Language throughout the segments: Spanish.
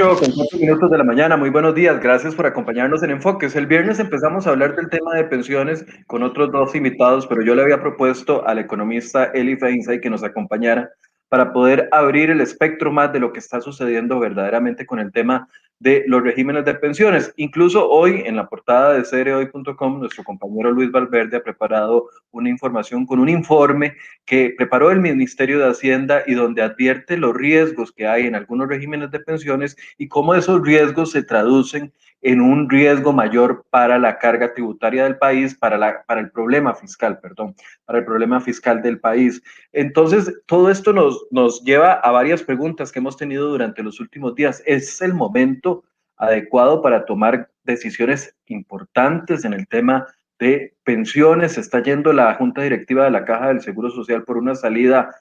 8 con 4 minutos de la mañana, muy buenos días, gracias por acompañarnos en Enfoques. El viernes empezamos a hablar del tema de pensiones con otros dos invitados, pero yo le había propuesto al economista Eli Feinsay que nos acompañara para poder abrir el espectro más de lo que está sucediendo verdaderamente con el tema de los regímenes de pensiones. Incluso hoy en la portada de cereoy.com, nuestro compañero Luis Valverde ha preparado una información con un informe que preparó el Ministerio de Hacienda y donde advierte los riesgos que hay en algunos regímenes de pensiones y cómo esos riesgos se traducen en un riesgo mayor para la carga tributaria del país, para, la, para el problema fiscal, perdón, para el problema fiscal del país. Entonces, todo esto nos, nos lleva a varias preguntas que hemos tenido durante los últimos días. ¿Es el momento adecuado para tomar decisiones importantes en el tema de pensiones? ¿Se está yendo la Junta Directiva de la Caja del Seguro Social por una salida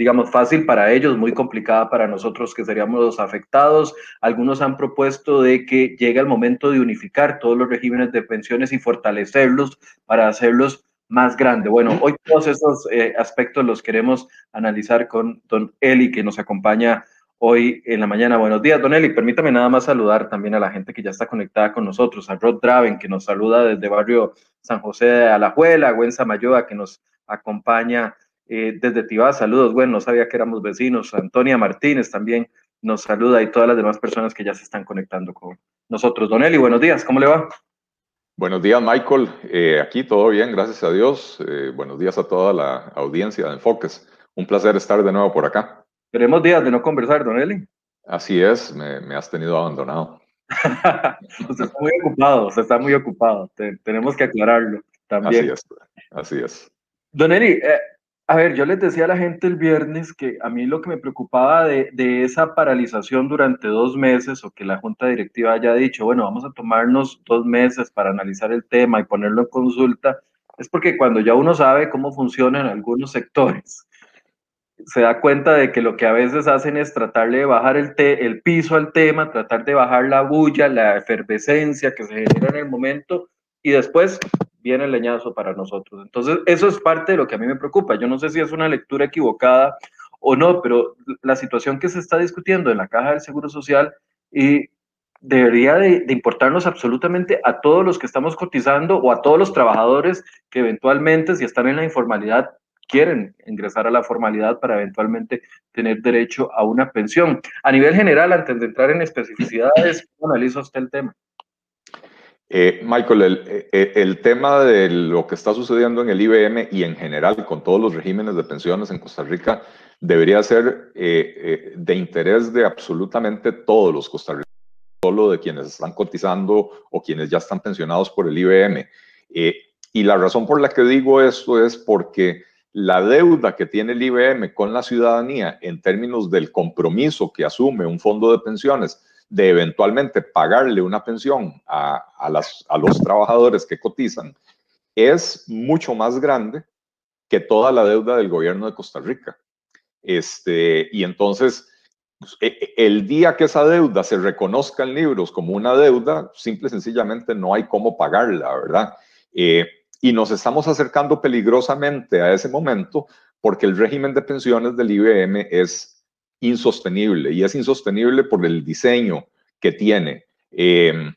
digamos, fácil para ellos, muy complicada para nosotros que seríamos los afectados. Algunos han propuesto de que llegue el momento de unificar todos los regímenes de pensiones y fortalecerlos para hacerlos más grandes. Bueno, hoy todos esos eh, aspectos los queremos analizar con don Eli, que nos acompaña hoy en la mañana. Buenos días, don Eli. Permítame nada más saludar también a la gente que ya está conectada con nosotros, a Rod Draven, que nos saluda desde barrio San José de Alajuela, a Gwen Samayoa, que nos acompaña eh, desde Tibá, saludos, bueno, no sabía que éramos vecinos. Antonia Martínez también nos saluda y todas las demás personas que ya se están conectando con nosotros. Don Eli, buenos días, ¿cómo le va? Buenos días, Michael. Eh, aquí todo bien, gracias a Dios. Eh, buenos días a toda la audiencia de Enfoques. Un placer estar de nuevo por acá. Queremos días de no conversar, don Eli. Así es, me, has tenido abandonado. usted está muy ocupado, usted está muy ocupado. tenemos que aclararlo también. Así es, así es. Don Eli, a ver, yo les decía a la gente el viernes que a mí lo que me preocupaba de, esa paralización durante dos meses o que la junta directiva haya dicho, bueno, vamos a tomarnos dos meses para analizar el tema y ponerlo en consulta, es porque cuando ya uno sabe cómo funcionan algunos sectores, se da cuenta de que lo que a veces hacen es tratar de bajar el, el piso al tema, tratar de bajar la bulla, la efervescencia que se genera en el momento y después viene el leñazo para nosotros. Entonces, eso es parte de lo que a mí me preocupa. Yo no sé si es una lectura equivocada o no, pero la situación que se está discutiendo en la Caja del Seguro Social y debería de, importarnos absolutamente a todos los que estamos cotizando o a todos los trabajadores que eventualmente, si están en la informalidad, quieren ingresar a la formalidad para eventualmente tener derecho a una pensión. A nivel general, antes de entrar en especificidades, ¿cómo analiza usted el tema? Eh, Michael, eh, eh, el, tema de lo que está sucediendo en el IBM y en general con todos los regímenes de pensiones en Costa Rica debería ser de interés de absolutamente todos los costarricenses, solo de quienes están cotizando o quienes ya están pensionados por el IBM. y la razón por la que digo esto es porque la deuda que tiene el IBM con la ciudadanía en términos del compromiso que asume un fondo de pensiones de eventualmente pagarle una pensión a, a los trabajadores que cotizan es mucho más grande que toda la deuda del gobierno de Costa Rica. Este, y entonces, pues, e, e, el día que esa deuda se reconozca en libros como una deuda, simple y sencillamente no hay cómo pagarla, ¿verdad? Eh, y nos estamos acercando peligrosamente a ese momento porque el régimen de pensiones del IBM es insostenible y es insostenible por el diseño que tiene. Em,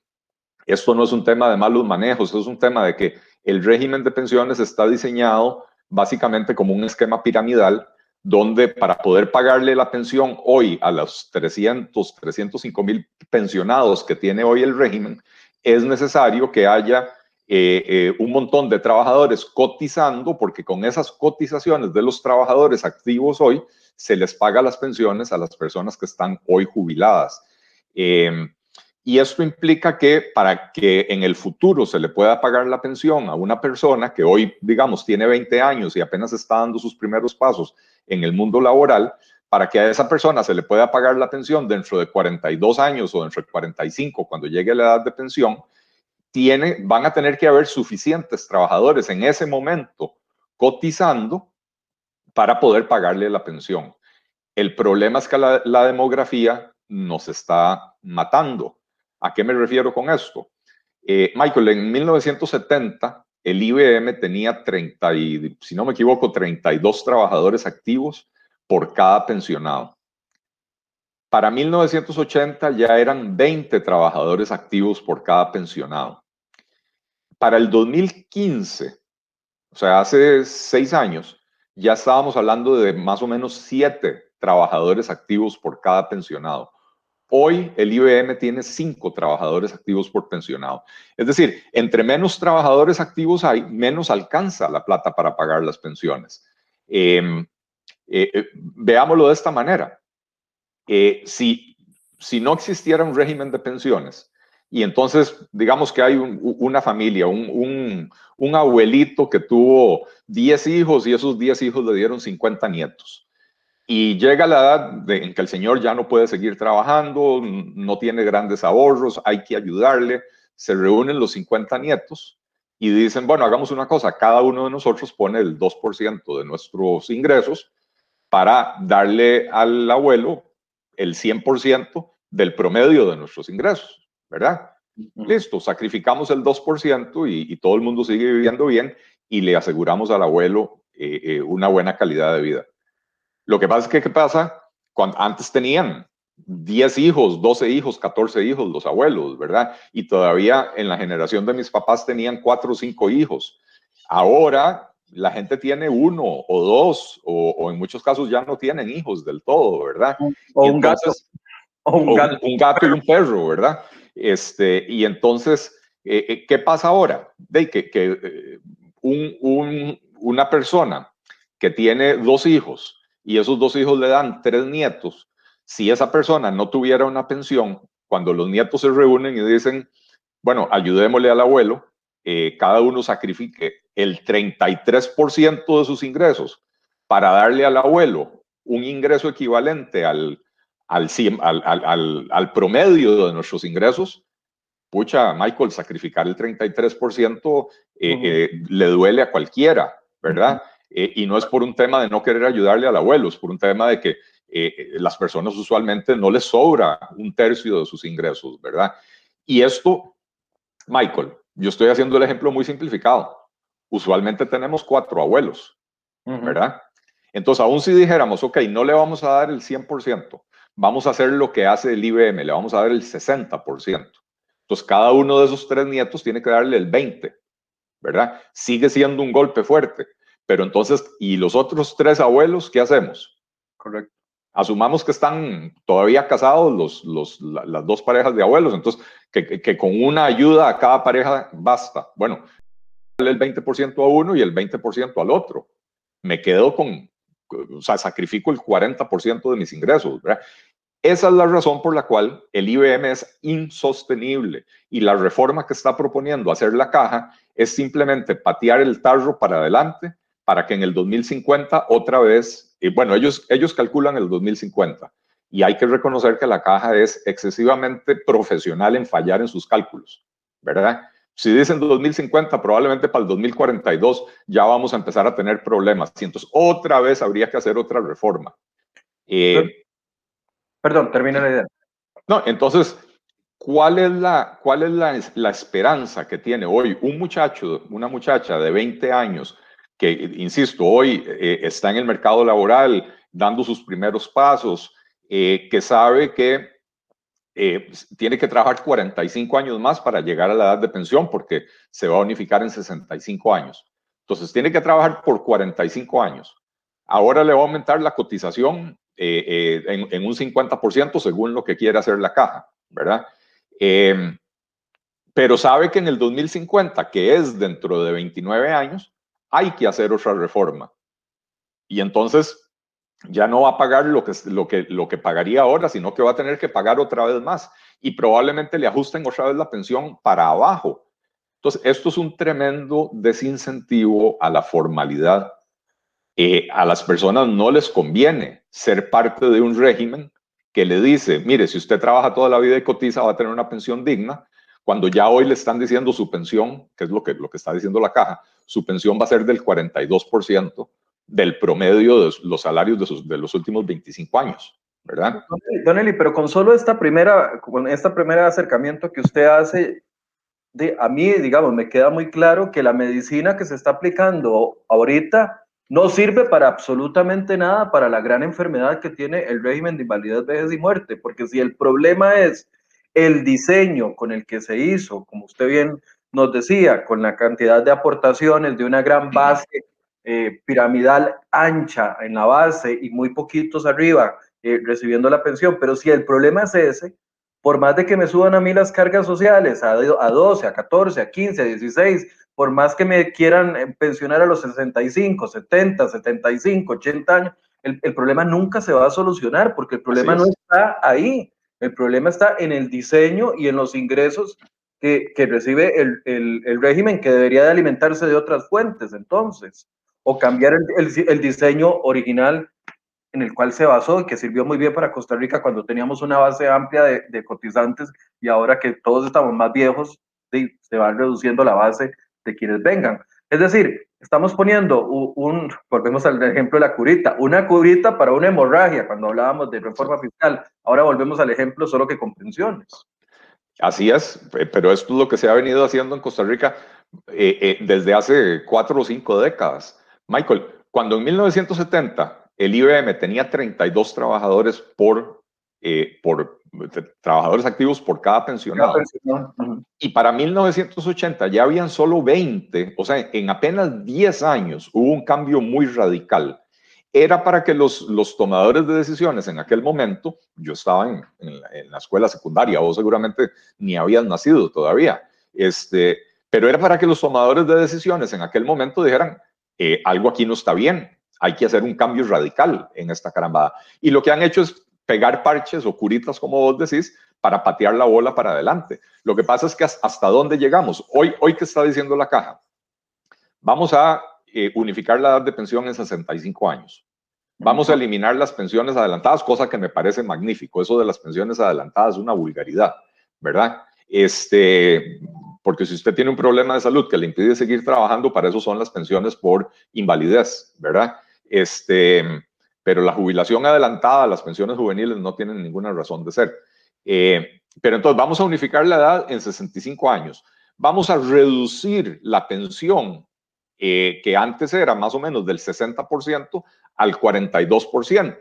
esto no es un tema de malos manejos, es un tema de que el régimen de pensiones está diseñado básicamente como un esquema piramidal donde para poder pagarle la pensión hoy a los 300, 305 mil pensionados que tiene hoy el régimen, es necesario que haya eh, eh, un montón de trabajadores cotizando, porque con esas cotizaciones de los trabajadores activos hoy, se les paga las pensiones a las personas que están hoy jubiladas. Em, y esto implica que para que en el futuro se le pueda pagar la pensión a una persona que hoy, digamos, tiene 20 años y apenas está dando sus primeros pasos en el mundo laboral, para que a esa persona se le pueda pagar la pensión dentro de 42 años o dentro de 45 cuando llegue la edad de pensión, tiene, van a tener que haber suficientes trabajadores en ese momento cotizando para poder pagarle la pensión. El problema es que la, demografía nos está matando. ¿A qué me refiero con esto? Eh, Michael, en 1970 el IBM tenía 30, si no me equivoco, 32 trabajadores activos por cada pensionado. para 1980 ya eran 20 trabajadores activos por cada pensionado. Para el 2015, o sea, hace seis años, ya estábamos hablando de más o menos 7 trabajadores activos por cada pensionado. Hoy el IBM tiene cinco trabajadores activos por pensionado. Es decir, entre menos trabajadores activos hay, menos alcanza la plata para pagar las pensiones. Em, eh, eh, veámoslo de esta manera. Eh, si, si no existiera un régimen de pensiones, y entonces digamos que hay una familia, un, un, abuelito que tuvo 10 hijos y esos 10 hijos le dieron 50 nietos. Y llega la edad en que el señor ya no puede seguir trabajando, no tiene grandes ahorros, hay que ayudarle. Se reúnen los 50 nietos y dicen, bueno, hagamos una cosa, cada uno de nosotros pone el 2% de nuestros ingresos para darle al abuelo el 100% del promedio de nuestros ingresos, ¿verdad? Listo, sacrificamos el 2% y, y, todo el mundo sigue viviendo bien y le aseguramos al abuelo eh, eh, una buena calidad de vida. Lo que pasa es que, ¿qué pasa? Cuando antes tenían 10 hijos, 12 hijos, 14 hijos los abuelos, ¿verdad? Y todavía en la generación de mis papás tenían 4 o 5 hijos. Ahora la gente tiene uno o dos, o, en muchos casos ya no tienen hijos del todo, ¿verdad? O un gato. O un, gato. un gato y un perro, ¿verdad? Este, y entonces, eh, eh, ¿qué pasa ahora? De que, eh, un, un, una persona que tiene dos hijos, y esos dos hijos le dan tres nietos, si esa persona no tuviera una pensión, cuando los nietos se reúnen y dicen, bueno, ayudémosle al abuelo, cada uno sacrifique el 33% de sus ingresos para darle al abuelo un ingreso equivalente al, al, al, al, promedio de nuestros ingresos, pucha, Michael, sacrificar el 33% eh, eh, le duele a cualquiera, ¿verdad? Eh, y no es por un tema de no querer ayudarle al abuelo, es por un tema de que eh, las personas usualmente no les sobra un tercio de sus ingresos, ¿verdad? Y esto, Michael, yo estoy haciendo el ejemplo muy simplificado. Usualmente tenemos cuatro abuelos, ¿verdad? Entonces, aún si dijéramos, ok, no le vamos a dar el 100%, vamos a hacer lo que hace el IBM, le vamos a dar el 60%. Entonces, cada uno de esos tres nietos tiene que darle el 20%, ¿verdad? Sigue siendo un golpe fuerte, pero entonces, ¿y los otros tres abuelos qué hacemos? Correcto. Asumamos que están todavía casados los, los, las dos parejas de abuelos, entonces que, que, con una ayuda a cada pareja basta. Bueno, el 20% a uno y el 20% al otro. Me quedo con, o sea, sacrifico el 40% de mis ingresos. Esa es la razón por la cual el IBM es insostenible y la reforma que está proponiendo hacer la caja es simplemente patear el tarro para adelante para que en el 2050 otra vez, y bueno, ellos, ellos calculan el 2050 y hay que reconocer que la caja es excesivamente profesional en fallar en sus cálculos, ¿verdad? Si dicen 2050, probablemente para el 2042 ya vamos a empezar a tener problemas. Y entonces otra vez habría que hacer otra reforma. Eh, Perdón, termina la idea. No, entonces, ¿cuál es, la, cuál es la, la esperanza que tiene hoy un muchacho, una muchacha de 20 años que, insisto, hoy eh, está en el mercado laboral dando sus primeros pasos, eh, que sabe que eh, tiene que trabajar 45 años más para llegar a la edad de pensión porque se va a unificar en 65 años. Entonces tiene que trabajar por 45 años. Ahora le va a aumentar la cotización en, en, un 50% según lo que quiere hacer la caja, ¿verdad? Em, pero sabe que en el 2050, que es dentro de 29 años, hay que hacer otra reforma. Y entonces ya no va a pagar lo que, lo, que, lo que pagaría ahora, sino que va a tener que pagar otra vez más. Y probablemente le ajusten otra vez la pensión para abajo. Entonces, esto es un tremendo desincentivo a la formalidad. Eh, a las personas no les conviene ser parte de un régimen que le dice, mire, si usted trabaja toda la vida y cotiza, va a tener una pensión digna, cuando ya hoy le están diciendo su pensión, que es lo que, lo que está diciendo la caja, su pensión va a ser del 42% del promedio de los salarios de, sus, de los últimos 25 años, ¿verdad? Don Eli, pero con solo esta primera, con esta primera acercamiento que usted hace, de, a mí, digamos, me queda muy claro que la medicina que se está aplicando ahorita no sirve para absolutamente nada para la gran enfermedad que tiene el régimen de invalidez, vejez y muerte, porque si el problema es el diseño con el que se hizo, como usted bien nos decía, con la cantidad de aportaciones de una gran base eh, piramidal ancha en la base y muy poquitos arriba eh, recibiendo la pensión, pero si el problema es ese, por más de que me suban a mí las cargas sociales a, a 12, a 14, a 15, a 16, por más que me quieran eh, pensionar a los 65, 70, 75, 80 años, el, el problema nunca se va a solucionar porque el problema no está ahí. El problema está en el diseño y en los ingresos que, que recibe el, el, el, régimen que debería de alimentarse de otras fuentes, entonces, o cambiar el, el diseño original en el cual se basó y que sirvió muy bien para Costa Rica cuando teníamos una base amplia de, cotizantes y ahora que todos estamos más viejos, se va reduciendo la base de quienes vengan. Es decir, estamos poniendo un, volvemos al ejemplo de la curita, una curita para una hemorragia cuando hablábamos de reforma fiscal. Ahora volvemos al ejemplo solo que con pensiones. Así es, pero esto es lo que se ha venido haciendo en Costa Rica eh, eh, desde hace cuatro o cinco décadas. Michael, cuando en 1970 el IBM tenía 32 trabajadores por, eh, por trabajadores activos por cada pensionado. Y para 1980 ya habían solo 20, o sea, en apenas 10 años hubo un cambio muy radical. Era para que los, los tomadores de decisiones en aquel momento, yo estaba en, en, la, escuela secundaria, vos seguramente ni habías nacido todavía, este, pero era para que los tomadores de decisiones en aquel momento dijeran, eh, algo aquí no está bien, hay que hacer un cambio radical en esta carambada. Y lo que han hecho es pegar parches o curitas, como vos decís, para patear la bola para adelante. Lo que pasa es que hasta dónde llegamos. Hoy, hoy ¿qué está diciendo la caja? Vamos a eh, unificar la edad de pensión en 65 años. Vamos a eliminar las pensiones adelantadas, cosa que me parece magnífico. Eso de las pensiones adelantadas es una vulgaridad, ¿verdad? Este, porque si usted tiene un problema de salud que le impide seguir trabajando, para eso son las pensiones por invalidez, ¿verdad? Este, pero la jubilación adelantada, las pensiones juveniles no tienen ninguna razón de ser. Eh, pero entonces vamos a unificar la edad en 65 años. Vamos a reducir la pensión eh, que antes era más o menos del 60% al 42%.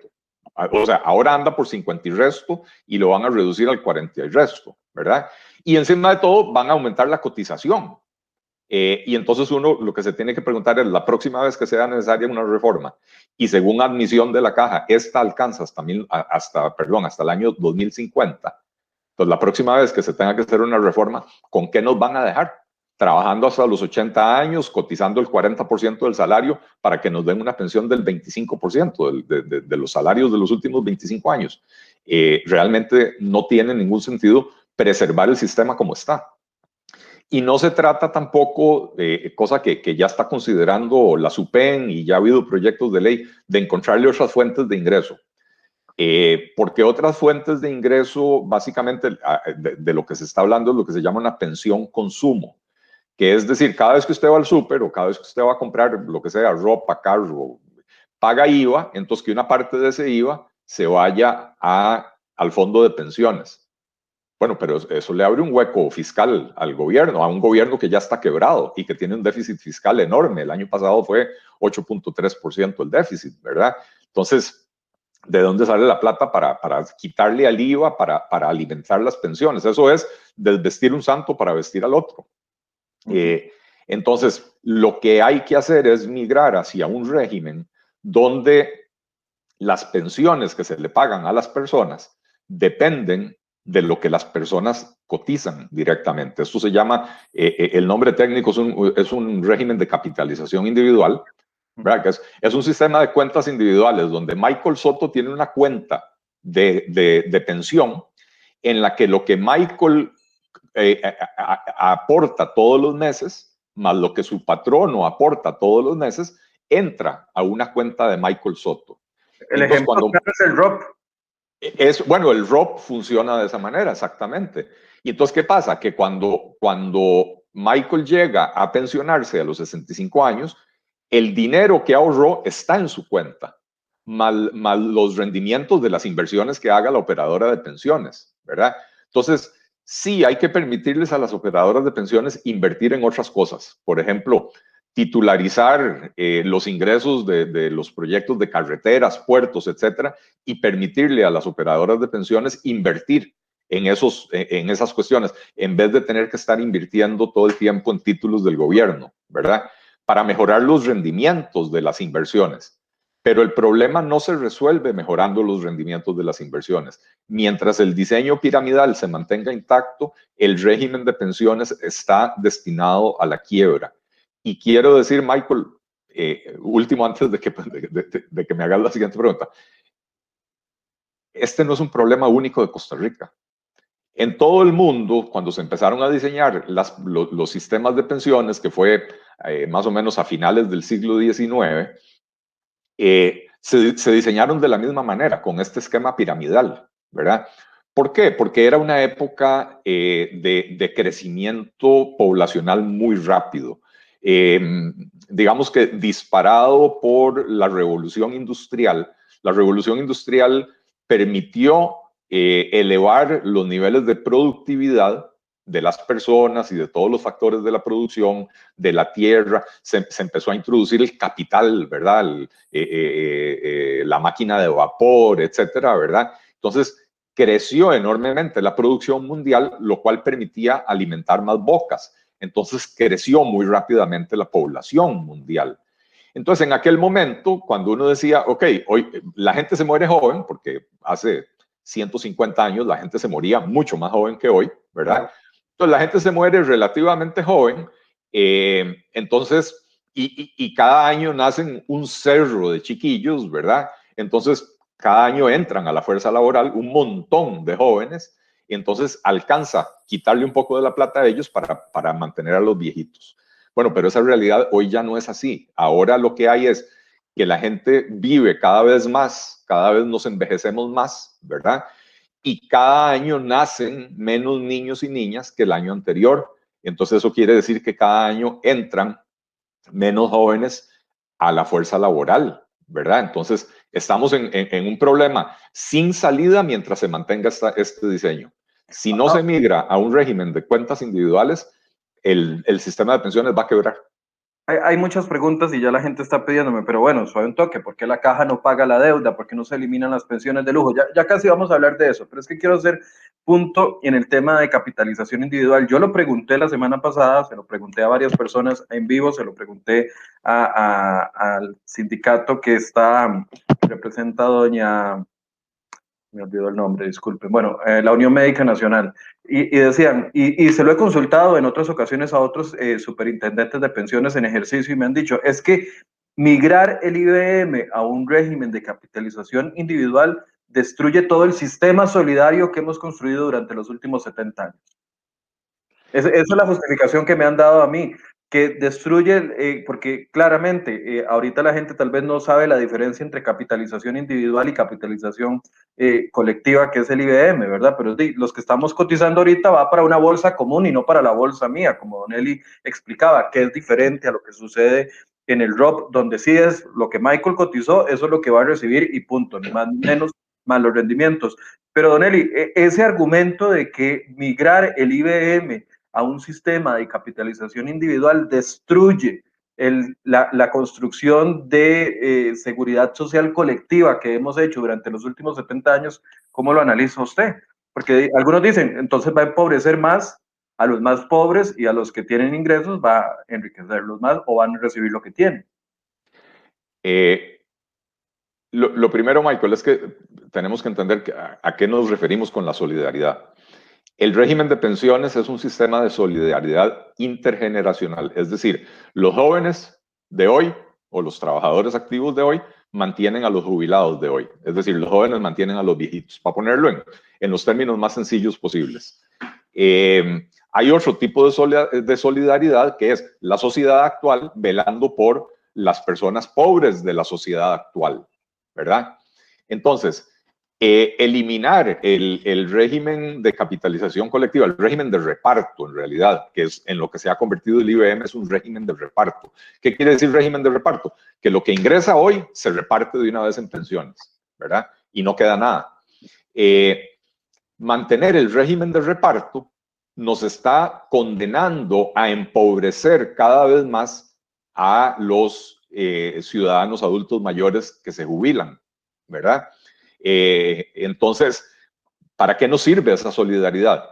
O sea, ahora anda por 50 y resto y lo van a reducir al 40 y resto, ¿verdad? Y encima de todo van a aumentar la cotización. Eh, y entonces uno lo que se tiene que preguntar es la próxima vez que sea necesaria una reforma y según admisión de la caja, esta alcanza hasta, mil, hasta, perdón, hasta el año 2050. Entonces la próxima vez que se tenga que hacer una reforma, ¿con qué nos van a dejar? Trabajando hasta los 80 años, cotizando el 40% del salario para que nos den una pensión del 25% de, de, de, los salarios de los últimos 25 años. Eh, realmente no tiene ningún sentido preservar el sistema como está. Y no se trata tampoco de cosa que, que, ya está considerando la SUPEN y ya ha habido proyectos de ley de encontrarle otras fuentes de ingreso. Eh, porque otras fuentes de ingreso, básicamente de, de, lo que se está hablando es lo que se llama una pensión consumo, que es decir, cada vez que usted va al súper o cada vez que usted va a comprar lo que sea, ropa, carro, paga IVA, entonces que una parte de ese IVA se vaya a, al fondo de pensiones. Bueno, pero eso le abre un hueco fiscal al gobierno, a un gobierno que ya está quebrado y que tiene un déficit fiscal enorme. El año pasado fue 8.3% el déficit, ¿verdad? Entonces, ¿de dónde sale la plata para, para quitarle al IVA, para, para, alimentar las pensiones? Eso es desvestir un santo para vestir al otro. Eh, entonces, lo que hay que hacer es migrar hacia un régimen donde las pensiones que se le pagan a las personas dependen de lo que las personas cotizan directamente. Esto se llama, eh, eh, el nombre técnico es un, es un, régimen de capitalización individual, ¿verdad? Que es, es, un sistema de cuentas individuales donde Michael Soto tiene una cuenta de, de, de pensión en la que lo que Michael eh, a, a, aporta todos los meses, más lo que su patrono aporta todos los meses, entra a una cuenta de Michael Soto. El Entonces, ejemplo cuando, es el ROP. Es, bueno, el ROP funciona de esa manera, exactamente. Y entonces, ¿qué pasa? Que cuando, cuando Michael llega a pensionarse a los 65 años, el dinero que ahorró está en su cuenta, mal, mal los rendimientos de las inversiones que haga la operadora de pensiones, ¿verdad? Entonces, sí hay que permitirles a las operadoras de pensiones invertir en otras cosas. Por ejemplo, titularizar eh, los ingresos de, de, los proyectos de carreteras, puertos, etcétera, y permitirle a las operadoras de pensiones invertir en, esos, en esas cuestiones, en vez de tener que estar invirtiendo todo el tiempo en títulos del gobierno, ¿verdad? Para mejorar los rendimientos de las inversiones. Pero el problema no se resuelve mejorando los rendimientos de las inversiones. Mientras el diseño piramidal se mantenga intacto, el régimen de pensiones está destinado a la quiebra. Y quiero decir, Michael, eh, último antes de que, de, que me hagas la siguiente pregunta, este no es un problema único de Costa Rica. En todo el mundo, cuando se empezaron a diseñar los sistemas de pensiones, que fue eh, más o menos a finales del siglo XIX, eh, se, diseñaron de la misma manera, con este esquema piramidal, ¿verdad? ¿Por qué? Porque era una época de, crecimiento poblacional muy rápido. Em, digamos que disparado por la revolución industrial. La revolución industrial permitió eh, elevar los niveles de productividad de las personas y de todos los factores de la producción, de la tierra, se, empezó a introducir el capital, ¿verdad? Eh, eh, la máquina de vapor, etcétera, ¿verdad? Entonces, creció enormemente la producción mundial, lo cual permitía alimentar más bocas. Entonces, creció muy rápidamente la población mundial. Entonces, en aquel momento, cuando uno decía, ok, hoy la gente se muere joven, porque hace 150 años la gente se moría mucho más joven que hoy, ¿verdad? Entonces la gente se muere relativamente joven, eh, entonces, y, cada año nacen un cerro de chiquillos, ¿verdad? Entonces, cada año entran a la fuerza laboral un montón de jóvenes entonces alcanza quitarle un poco de la plata a ellos para, para mantener a los viejitos. Bueno, pero esa realidad hoy ya no es así. Ahora lo que hay es que la gente vive cada vez más, cada vez nos envejecemos más, ¿verdad? y cada año nacen menos niños y niñas que el año anterior. Entonces eso quiere decir que cada año entran menos jóvenes a la fuerza laboral, ¿verdad? Entonces estamos en, un problema sin salida mientras se mantenga este diseño. Si no se migra a un régimen de cuentas individuales, el, el sistema de pensiones va a quebrar. Hay, muchas preguntas y ya la gente está pidiéndome, pero bueno, suave un toque, ¿por qué la caja no paga la deuda? ¿Por qué no se eliminan las pensiones de lujo? Ya, ya casi vamos a hablar de eso, pero es que quiero hacer punto en el tema de capitalización individual. Yo lo pregunté la semana pasada, se lo pregunté a varias personas en vivo, se lo pregunté al sindicato que está, representa doña me olvidó el nombre, disculpen, bueno, eh, la Unión Médica Nacional, y, decían, y, se lo he consultado en otras ocasiones a otros eh, superintendentes de pensiones en ejercicio y me han dicho, es que migrar el IBM a un régimen de capitalización individual destruye todo el sistema solidario que hemos construido durante los últimos 70 años. esa es la justificación que me han dado a mí que destruye, eh, porque claramente eh, ahorita la gente tal vez no sabe la diferencia entre capitalización individual y capitalización eh, colectiva, que es el IBM, ¿verdad? Pero los que estamos cotizando ahorita va para una bolsa común y no para la bolsa mía, como Don Eli explicaba, que es diferente a lo que sucede en el ROP, donde sí es lo que Michael cotizó, eso es lo que va a recibir y punto, ni más ni menos más los rendimientos. Pero Don Eli, e, ese argumento de que migrar el IBM a un sistema de capitalización individual destruye la, construcción de eh, seguridad social colectiva que hemos hecho durante los últimos 70 años, ¿cómo lo analiza usted? Porque algunos dicen, entonces va a empobrecer más a los más pobres y a los que tienen ingresos va a enriquecerlos más o van a recibir lo que tienen. Eh, lo, primero, Michael, es que tenemos que entender a qué nos referimos con la solidaridad. El régimen de pensiones es un sistema de solidaridad intergeneracional, es decir, los jóvenes de hoy o los trabajadores activos de hoy mantienen a los jubilados de hoy, es decir, los jóvenes mantienen a los viejitos, para ponerlo en, los términos más sencillos posibles. Eh, hay otro tipo de solidaridad que es la sociedad actual velando por las personas pobres de la sociedad actual, ¿verdad? Entonces, eliminar el, régimen de capitalización colectiva, el régimen de reparto en realidad, que es en lo que se ha convertido el IBM, es un régimen de reparto. ¿Qué quiere decir régimen de reparto? Que lo que ingresa hoy se reparte de una vez en pensiones, ¿verdad? Y no queda nada. Eh, mantener el régimen de reparto nos está condenando a empobrecer cada vez más a los eh, ciudadanos adultos mayores que se jubilan, ¿verdad? Eh, entonces, ¿para qué nos sirve esa solidaridad?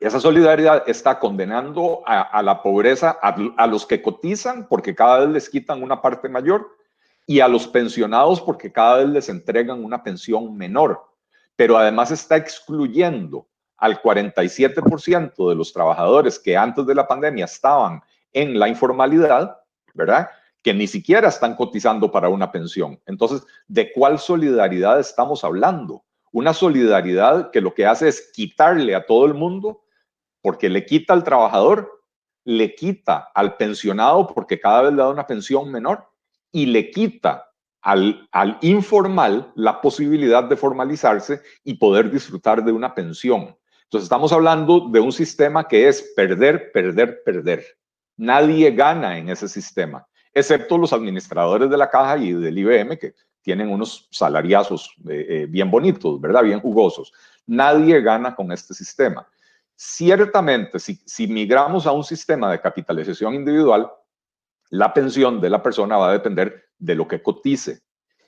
Esa solidaridad está condenando a, la pobreza a, los que cotizan porque cada vez les quitan una parte mayor y a los pensionados porque cada vez les entregan una pensión menor. Pero además está excluyendo al 47% de los trabajadores que antes de la pandemia estaban en la informalidad, ¿verdad? Que ni siquiera están cotizando para una pensión. Entonces, ¿de cuál solidaridad estamos hablando? Una solidaridad que lo que hace es quitarle a todo el mundo porque le quita al trabajador, le quita al pensionado porque cada vez le da una pensión menor y le quita al, al informal la posibilidad de formalizarse y poder disfrutar de una pensión. Entonces estamos hablando de un sistema que es perder, perder, perder. Nadie gana en ese sistema, excepto los administradores de la caja y del IBM que tienen unos salariazos eh, eh, bien bonitos, ¿verdad? Bien jugosos. Nadie gana con este sistema. Ciertamente, si, migramos a un sistema de capitalización individual, la pensión de la persona va a depender de lo que cotice.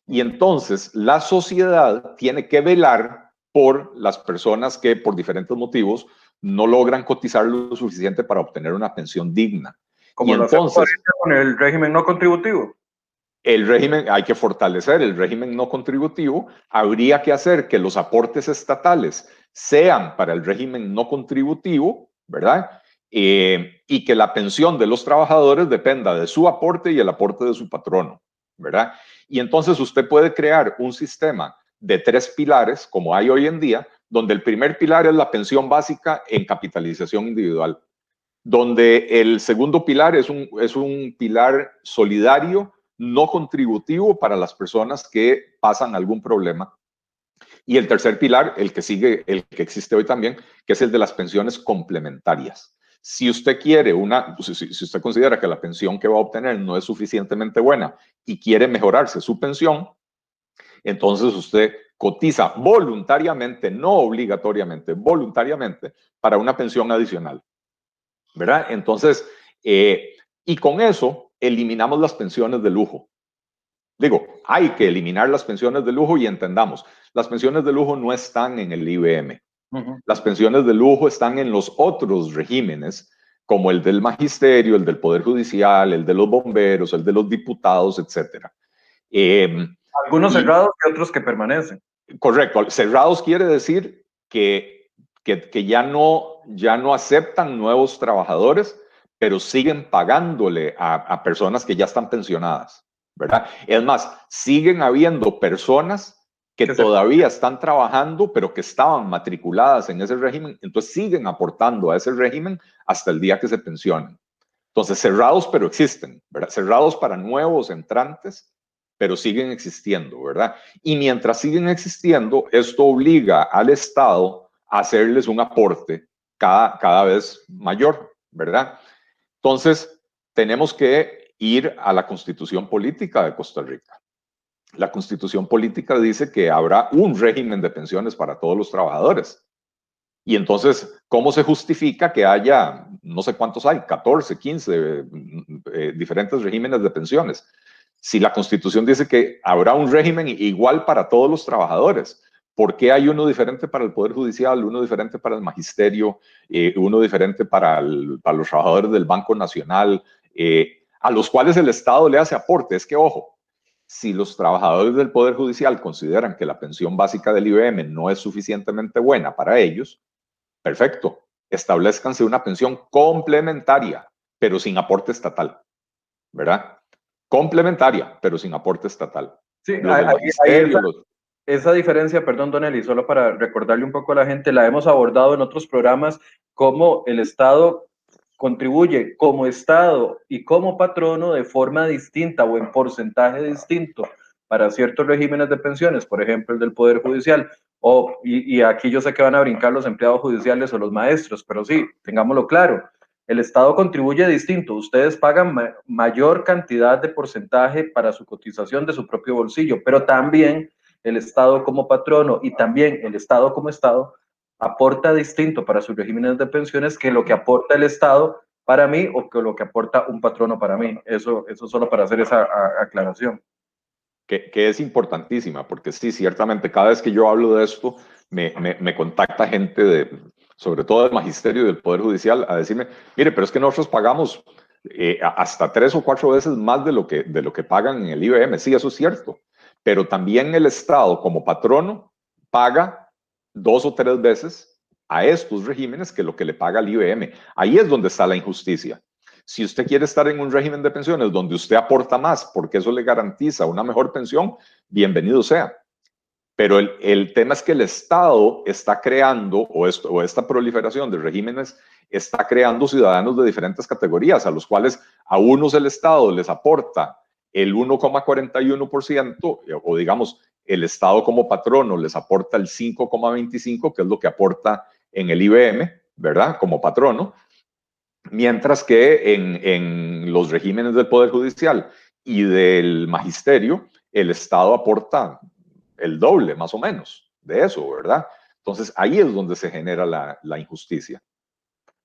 Y entonces la sociedad tiene que velar por las personas que por diferentes motivos no logran cotizar lo suficiente para obtener una pensión digna. Como lo entonces, con el régimen no contributivo. El régimen, hay que fortalecer el régimen no contributivo, habría que hacer que los aportes estatales sean para el régimen no contributivo, ¿verdad? Eh, y que la pensión de los trabajadores dependa de su aporte y el aporte de su patrono, ¿verdad? Y entonces usted puede crear un sistema de tres pilares, como hay hoy en día, donde el primer pilar es la pensión básica en capitalización individual, donde el segundo pilar es un, es un pilar solidario, no contributivo para las personas que pasan algún problema y el tercer pilar, el que sigue, el que existe hoy también, que es el de las pensiones complementarias. Si usted quiere una, pues, si, usted considera que la pensión que va a obtener no es suficientemente buena y quiere mejorarse su pensión, entonces usted cotiza voluntariamente, no obligatoriamente, voluntariamente para una pensión adicional. ¿Verdad? Entonces, eh, y con eso eliminamos las pensiones de lujo. Digo, hay que eliminar las pensiones de lujo y entendamos, las pensiones de lujo no están en el IBM. Las pensiones de lujo están en los otros regímenes, como el del magisterio, el del Poder Judicial, el de los bomberos, el de los diputados, etc. Em, Algunos cerrados y otros que permanecen. Correcto. Cerrados quiere decir que, que, ya, no, ya no aceptan nuevos trabajadores, pero siguen pagándole a, a personas que ya están pensionadas. ¿verdad? Es más, siguen habiendo personas que todavía están trabajando, pero que estaban matriculadas en ese régimen, entonces siguen aportando a ese régimen hasta el día que se pensionen. Entonces, cerrados, pero existen, ¿verdad? Cerrados para nuevos entrantes, pero siguen existiendo, ¿verdad? Y mientras siguen existiendo, esto obliga al Estado hacerles un aporte cada, cada vez mayor, ¿verdad? Entonces, tenemos que ir a la constitución política de Costa Rica. La constitución política dice que habrá un régimen de pensiones para todos los trabajadores. Y entonces, ¿cómo se justifica que haya, no sé cuántos hay, 14, 15 eh, diferentes regímenes de pensiones? Si la constitución dice que habrá un régimen igual para todos los trabajadores, ¿por qué hay uno diferente para el Poder Judicial, uno diferente para el Magisterio, eh, uno diferente para, para, los trabajadores del Banco Nacional? Eh, a los cuales el Estado le hace aporte. Es que, ojo, si los trabajadores del Poder Judicial consideran que la pensión básica del IBM no es suficientemente buena para ellos, perfecto, establezcanse una pensión complementaria, pero sin aporte estatal, ¿verdad? Complementaria, pero sin aporte estatal. Sí, esa, diferencia, perdón, Don Eli, solo para recordarle un poco a la gente, la hemos abordado en otros programas, como el Estado contribuye como Estado y como patrono de forma distinta o en porcentaje distinto para ciertos regímenes de pensiones, por ejemplo el del Poder Judicial, o, y, aquí yo sé que van a brincar los empleados judiciales o los maestros, pero sí, tengámoslo claro, el Estado contribuye distinto, ustedes pagan mayor cantidad de porcentaje para su cotización de su propio bolsillo, pero también el Estado como patrono y también el Estado como Estado aporta distinto para sus regímenes de pensiones que lo que aporta el Estado para mí o que lo que aporta un patrono para mí. Eso, eso solo para hacer esa aclaración. Que, que, es importantísima, porque sí, ciertamente cada vez que yo hablo de esto, me, me, contacta gente de, sobre todo del magisterio y del Poder Judicial, a decirme, mire, pero es que nosotros pagamos eh, hasta tres o cuatro veces más de lo, que, de lo que pagan en el IBM. Sí, eso es cierto. Pero también el Estado como patrono paga dos o tres veces a estos regímenes que lo que le paga el IBM. Ahí es donde está la injusticia. Si usted quiere estar en un régimen de pensiones donde usted aporta más porque eso le garantiza una mejor pensión, bienvenido sea. Pero el, el tema es que el Estado está creando, o, esta proliferación de regímenes está creando ciudadanos de diferentes categorías, a los cuales a unos el Estado les aporta el 1,41%, o digamos, el Estado como patrono les aporta el 5,25%, que es lo que aporta en el IBM, ¿verdad? Como patrono, mientras que en, en los regímenes del Poder Judicial y del Magisterio, el Estado aporta el doble más o menos de eso, ¿verdad? Entonces ahí es donde se genera la, injusticia.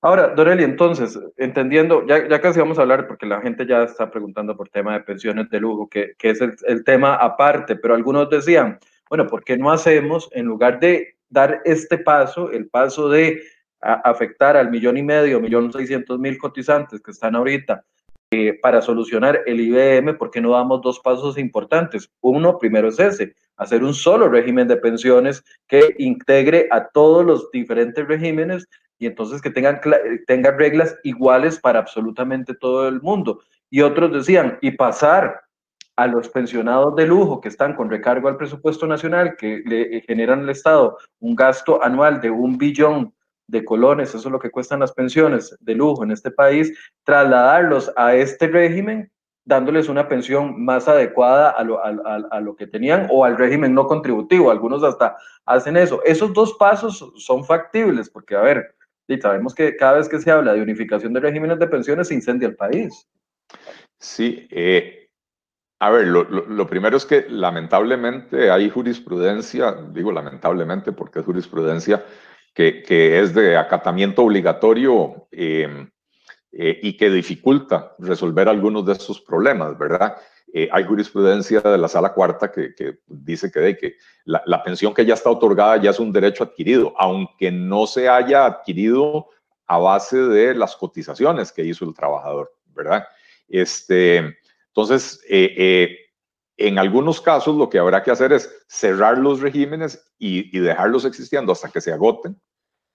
Ahora, Doreli, entonces, entendiendo, ya, ya, casi vamos a hablar porque la gente ya está preguntando por tema de pensiones de lujo, que, que es el, tema aparte, pero algunos decían, bueno, ¿por qué no hacemos, en lugar de dar este paso, el paso de afectar al millón y medio, millón seiscientos mil cotizantes que están ahorita, eh, para solucionar el IBM, ¿por qué no damos dos pasos importantes? Uno, primero es ese, hacer un solo régimen de pensiones que integre a todos los diferentes regímenes y entonces que tengan, tengan reglas iguales para absolutamente todo el mundo. Y otros decían, y pasar a los pensionados de lujo que están con recargo al presupuesto nacional, que le generan al Estado un gasto anual de un billón de colones, eso es lo que cuestan las pensiones de lujo en este país, trasladarlos a este régimen dándoles una pensión más adecuada a lo, a, lo, que tenían o al régimen no contributivo. Algunos hasta hacen eso. Esos dos pasos son factibles porque, a ver, y sabemos que cada vez que se habla de unificación de regímenes de pensiones se incendia el país. Sí, eh, a ver, lo, lo, primero es que lamentablemente hay jurisprudencia, digo lamentablemente porque es jurisprudencia que, que es de acatamiento obligatorio. Eh, eh, y que dificulta resolver algunos de estos problemas, ¿verdad? Eh, hay jurisprudencia de la sala cuarta que, dice que, que la, pensión que ya está otorgada ya es un derecho adquirido, aunque no se haya adquirido a base de las cotizaciones que hizo el trabajador, ¿verdad? Este, entonces, eh, en algunos casos lo que habrá que hacer es cerrar los regímenes y dejarlos existiendo hasta que se agoten,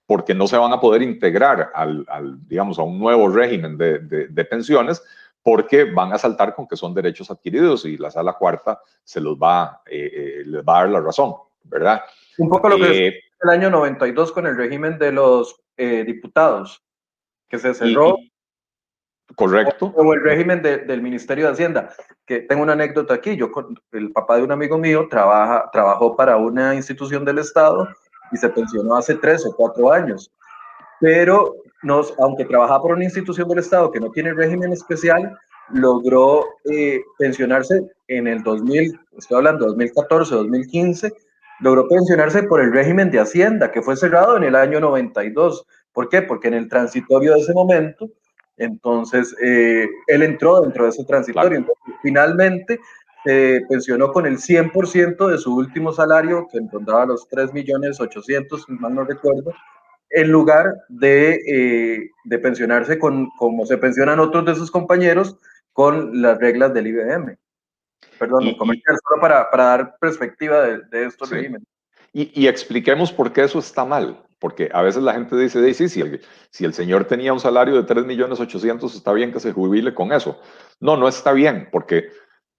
porque no se van a poder integrar al, digamos, a un nuevo régimen de, de, pensiones, porque van a saltar con que son derechos adquiridos y la sala cuarta se los va, eh, eh, les va a dar la razón, ¿verdad? Un poco lo que eh, el año 92 con el régimen de los diputados, que se cerró. correcto. O, el régimen del Ministerio de Hacienda, que tengo una anécdota aquí, yo el papá de un amigo mío trabaja, trabajó para una institución del Estado y se pensionó hace tres o cuatro años. Pero nos, aunque trabaja por una institución del Estado que no tiene régimen especial, logró eh, pensionarse en el 2000, estoy hablando 2014, 2015, logró pensionarse por el régimen de Hacienda, que fue cerrado en el año 92. ¿Por qué? Porque en el transitorio de ese momento, entonces, eh, él entró dentro de ese transitorio. Entonces, finalmente, se pensionó con el 100% de su último salario, que rondaba los 3 millones 800, mal no recuerdo, en lugar de, eh, de, pensionarse con, como se pensionan otros de sus compañeros, con las reglas del IBM. Perdón, comercial, solo para, para, dar perspectiva de, de estos regímenes. Y, y, expliquemos por qué eso está mal, porque a veces la gente dice, sí, si el, si el señor tenía un salario de 3 millones 800, está bien que se jubile con eso. No, no está bien, porque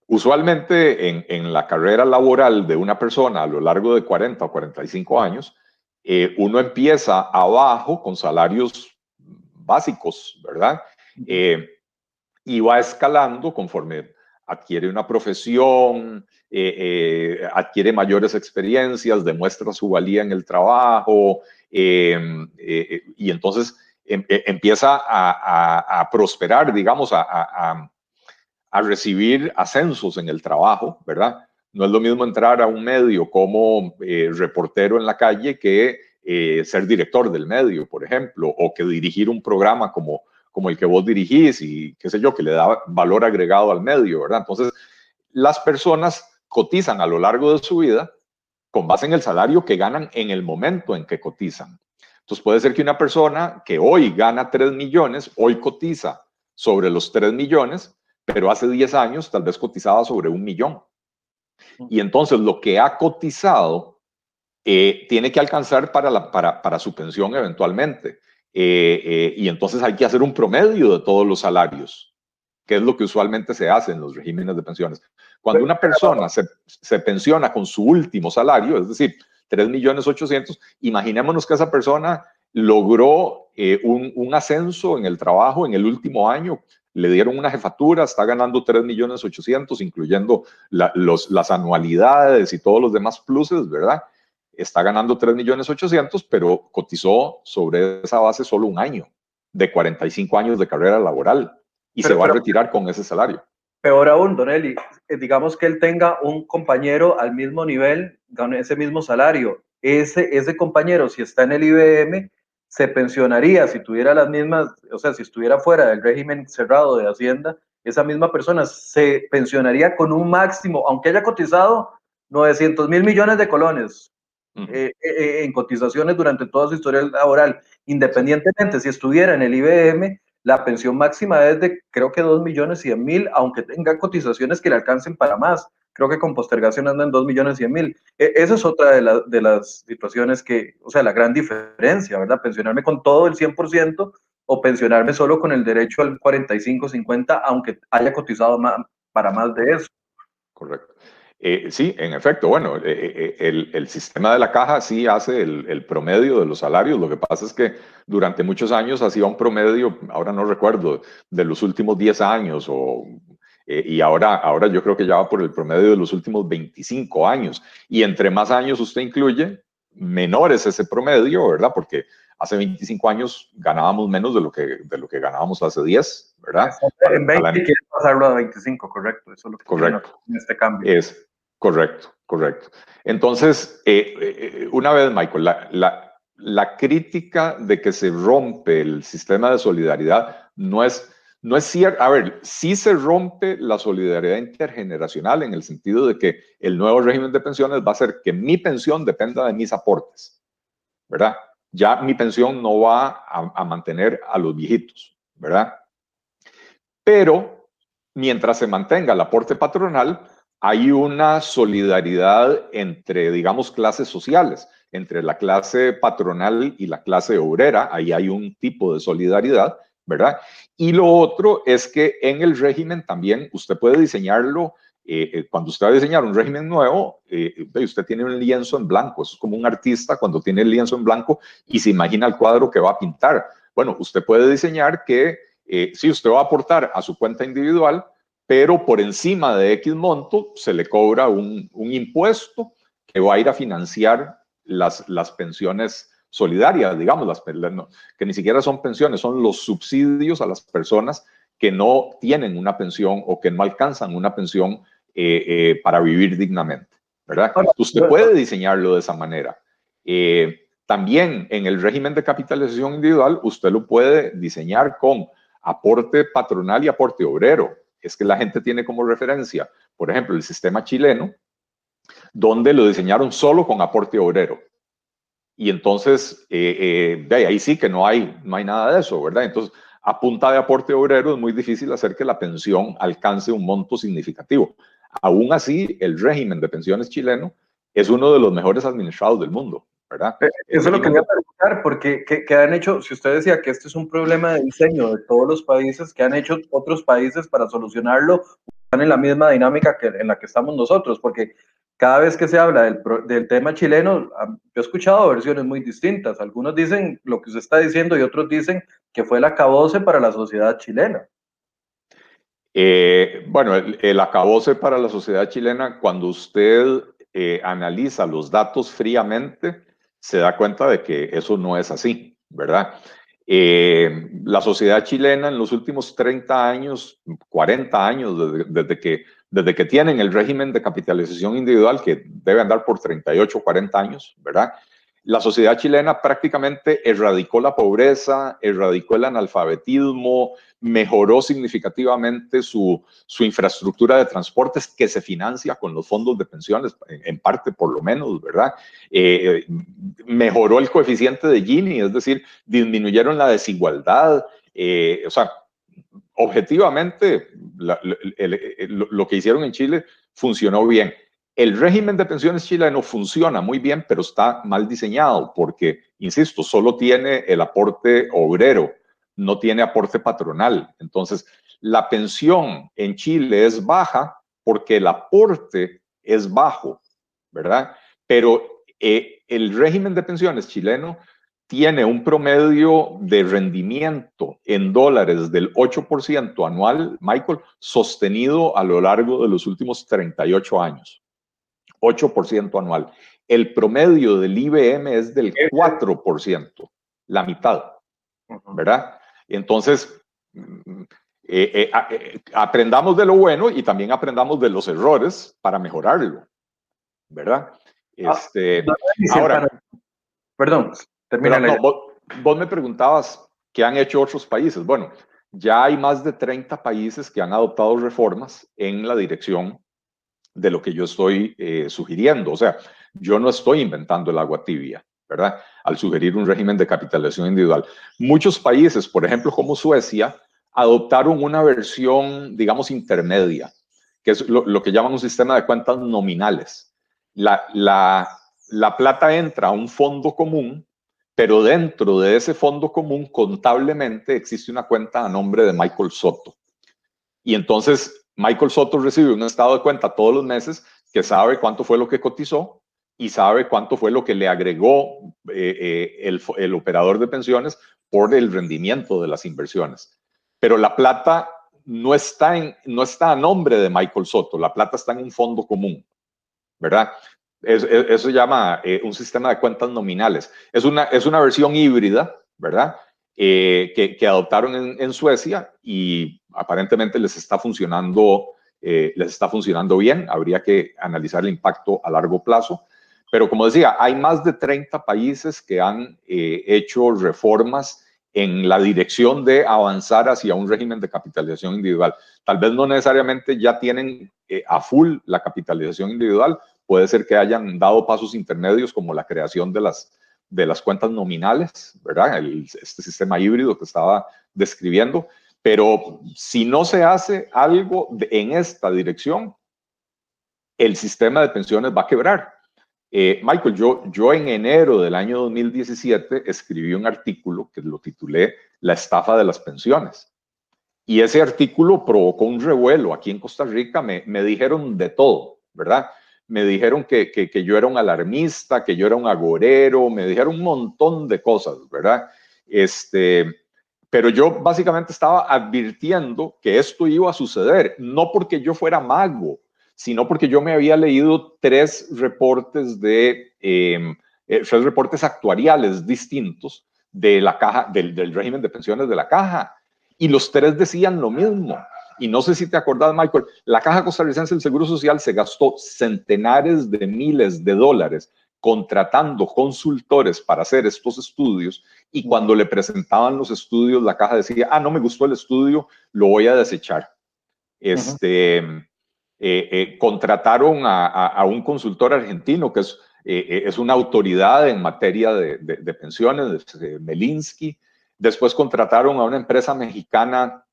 Usualmente en, la carrera laboral de una persona a lo largo de 40 o 45 años, eh, uno empieza abajo con salarios básicos, ¿verdad? Eh, y va escalando conforme adquiere una profesión, eh, adquiere mayores experiencias, demuestra su valía en el trabajo y entonces em, empieza a, prosperar, digamos, a, a recibir ascensos en el trabajo, ¿verdad? No es lo mismo entrar a un medio como eh, reportero en la calle que eh, ser director del medio, por ejemplo, o que dirigir un programa como, como el que vos dirigís y qué sé yo, que le da valor agregado al medio, ¿verdad? Entonces, las personas cotizan a lo largo de su vida con base en el salario que ganan en el momento en que cotizan. Entonces puede ser que una persona que hoy gana 3 millones, hoy cotiza sobre los 3 millones, pero hace 10 años tal vez cotizaba sobre un millón. Y entonces lo que ha cotizado eh, tiene que alcanzar para, la, para, para su pensión eventualmente. Eh, eh, y entonces hay que hacer un promedio de todos los salarios, que es lo que usualmente se hace en los regímenes de pensiones. Cuando una persona se, se pensiona con su último salario, es decir, 3 millones 800, imaginémonos que esa persona logró eh, un, ascenso en el trabajo en el último año, le dieron una jefatura, está ganando 3 millones 800, incluyendo los, las anualidades y todos los demás pluses, ¿verdad? Está ganando 3 millones 800, pero cotizó sobre esa base solo un año de 45 años de carrera laboral y se va a retirar con ese salario. Peor aún, Don Eli, eh, digamos que él tenga un compañero al mismo nivel, gane ese mismo salario. Ese, ese compañero, si está en el IBM, se pensionaría si tuviera las mismas, o sea, si estuviera fuera del régimen cerrado de Hacienda, esa misma persona se pensionaría con un máximo, aunque haya cotizado 900 mil millones de colones eh, eh, en cotizaciones durante toda su historia laboral, independientemente si estuviera en el IBM, la pensión máxima es de creo que 2 millones 100 mil, aunque tenga cotizaciones que le alcancen para más. Creo que con postergación andan en 2 millones 100 mil. E, esa es otra de, de, las situaciones que, o sea, la gran diferencia, ¿verdad? Pensionarme con todo el 100% o pensionarme solo con el derecho al 45, 50, aunque haya cotizado más, para más de eso. Correcto. Eh, sí, en efecto, bueno, eh, eh, el, el, sistema de la caja sí hace el, el, promedio de los salarios. Lo que pasa es que durante muchos años hacía un promedio, ahora no recuerdo, de los últimos 10 años o, y ahora, ahora yo creo que ya va por el promedio de los últimos 25 años. Y entre más años usted incluye, menor es ese promedio, ¿verdad? Porque hace 25 años ganábamos menos de lo que, de lo que ganábamos hace 10, ¿verdad? En 20 quiere pasarlo a 25, correcto. Eso es lo que correcto. en este cambio. Es, Correcto, correcto. Entonces, eh, eh, una vez, Michael, la, la, crítica de que se rompe el sistema de solidaridad no es, no es cierto. A ver, sí se rompe la solidaridad intergeneracional en el sentido de que el nuevo régimen de pensiones va a hacer que mi pensión dependa de mis aportes, ¿verdad? Ya mi pensión no va a, a mantener a los viejitos, ¿verdad? Pero mientras se mantenga el aporte patronal, hay una solidaridad entre, digamos, clases sociales, entre la clase patronal y la clase obrera, ahí hay un tipo de solidaridad, ¿verdad? Y lo otro es que en el régimen también usted puede diseñarlo, eh, eh, cuando usted va a diseñar un régimen nuevo, eh, usted tiene un lienzo en blanco, es como un artista cuando tiene el lienzo en blanco y se imagina el cuadro que va a pintar. Bueno, usted puede diseñar que si usted va a aportar a su cuenta individual, pero por encima de X monto se le cobra un, impuesto que va a ir a financiar las pensiones solidarias, digamos, las, que ni siquiera son pensiones, son los subsidios a las personas que no tienen una pensión o que no alcanzan una pensión eh, eh, para vivir dignamente, ¿verdad? Usted puede diseñarlo de esa manera. Eh, también en el régimen de capitalización individual, usted lo puede diseñar con aporte patronal y aporte obrero es que la gente tiene como referencia, por ejemplo, el sistema chileno, donde lo diseñaron solo con aporte obrero. Y entonces, eh, eh, ahí sí que no hay, no hay nada de eso, ¿verdad? Entonces, a punta de aporte obrero es muy difícil hacer que la pensión alcance un monto significativo. Aún así, el régimen de pensiones chileno es uno de los mejores administrados del mundo. ¿verdad? Eh, eso es lo que quería preguntar, porque ¿qué, han hecho? Si usted decía que este es un problema de diseño de todos los países, ¿qué han hecho otros países para solucionarlo? Están en la misma dinámica que en la que estamos nosotros, porque cada vez que se habla del, del tema chileno, yo he escuchado versiones muy distintas. Algunos dicen lo que usted está diciendo y otros dicen que fue el acabose para la sociedad chilena. Eh, bueno, el, el, acabose para la sociedad chilena, cuando usted eh, analiza los datos fríamente, se da cuenta de que eso no es así, ¿verdad? Eh, la sociedad chilena en los últimos 30 años, 40 años, desde, que, desde que tienen el régimen de capitalización individual, que debe andar por 38, 40 años, ¿verdad? La sociedad chilena prácticamente erradicó la pobreza, erradicó el analfabetismo, mejoró significativamente su, infraestructura de transportes que se financia con los fondos de pensiones, en, parte por lo menos, ¿verdad? Eh, mejoró el coeficiente de Gini, es decir, disminuyeron la desigualdad, eh, o sea, objetivamente lo que hicieron en Chile funcionó bien. El régimen de pensiones chileno funciona muy bien, pero está mal diseñado porque, insisto, solo tiene el aporte obrero, no tiene aporte patronal. Entonces, la pensión en Chile es baja porque el aporte es bajo, ¿verdad? Pero eh, el régimen de pensiones chileno tiene un promedio de rendimiento en dólares del 8% anual, Michael, sostenido a lo largo de los últimos 38 años. 8% anual. El promedio del IBM es del 4%, la mitad, ¿verdad? Entonces, mm, eh, eh, eh, aprendamos de lo bueno y también aprendamos de los errores para mejorarlo, ¿verdad? Ah, este, ahora, perdón, termina. vos me preguntabas qué han hecho otros países. Bueno, ya hay más de 30 países que han adoptado reformas en la dirección de lo que yo estoy eh, sugiriendo. O sea, yo no estoy inventando el agua tibia, ¿verdad? Al sugerir un régimen de capitalización individual. Muchos países, por ejemplo, como Suecia, adoptaron una versión, digamos, intermedia, que es lo, que llaman un sistema de cuentas nominales. La, la, la plata entra a un fondo común, pero dentro de ese fondo común, contablemente, existe una cuenta a nombre de Michael Soto. Y entonces Michael Soto recibe un estado de cuenta todos los meses que sabe cuánto fue lo que cotizó y sabe cuánto fue lo que le agregó eh, eh, el, operador de pensiones por el rendimiento de las inversiones. Pero la plata no está, en, no está a nombre de Michael Soto, la plata está en un fondo común, ¿verdad? eso se llama eh, un sistema de cuentas nominales. Es una, es una versión híbrida, ¿verdad? Que, que, adoptaron en, Suecia y aparentemente les está funcionando, eh, les está funcionando bien. Habría que analizar el impacto a largo plazo. Pero como decía, hay más de 30 países que han eh, hecho reformas en la dirección de avanzar hacia un régimen de capitalización individual. Tal vez no necesariamente ya tienen eh, a full la capitalización individual, puede ser que hayan dado pasos intermedios como la creación de las, de las cuentas nominales, ¿verdad? este sistema híbrido que estaba describiendo, pero si no se hace algo en esta dirección, el sistema de pensiones va a quebrar. Eh, Michael, yo, yo en enero del año 2017 escribí un artículo que lo titulé La estafa de las pensiones. Y ese artículo provocó un revuelo aquí en Costa Rica. Me, me dijeron de todo, ¿verdad? Me dijeron que, que, yo era un alarmista, que yo era un agorero, me dijeron un montón de cosas, ¿verdad? Este, pero yo básicamente estaba advirtiendo que esto iba a suceder, no porque yo fuera mago, sino porque yo me había leído tres reportes de em, eh, tres reportes actuariales distintos de la caja del, régimen de pensiones de la caja y los tres decían lo mismo. Y no sé si te acordás, Michael, la caja costarricense del Seguro Social se gastó centenares de miles de dólares contratando consultores para hacer estos estudios y cuando le presentaban los estudios, la caja decía, ah, no me gustó el estudio, lo voy a desechar. Este, eh, eh, contrataron a, un consultor argentino que es, eh, es una autoridad en materia de, de pensiones, Melinsky. Después contrataron a una empresa mexicana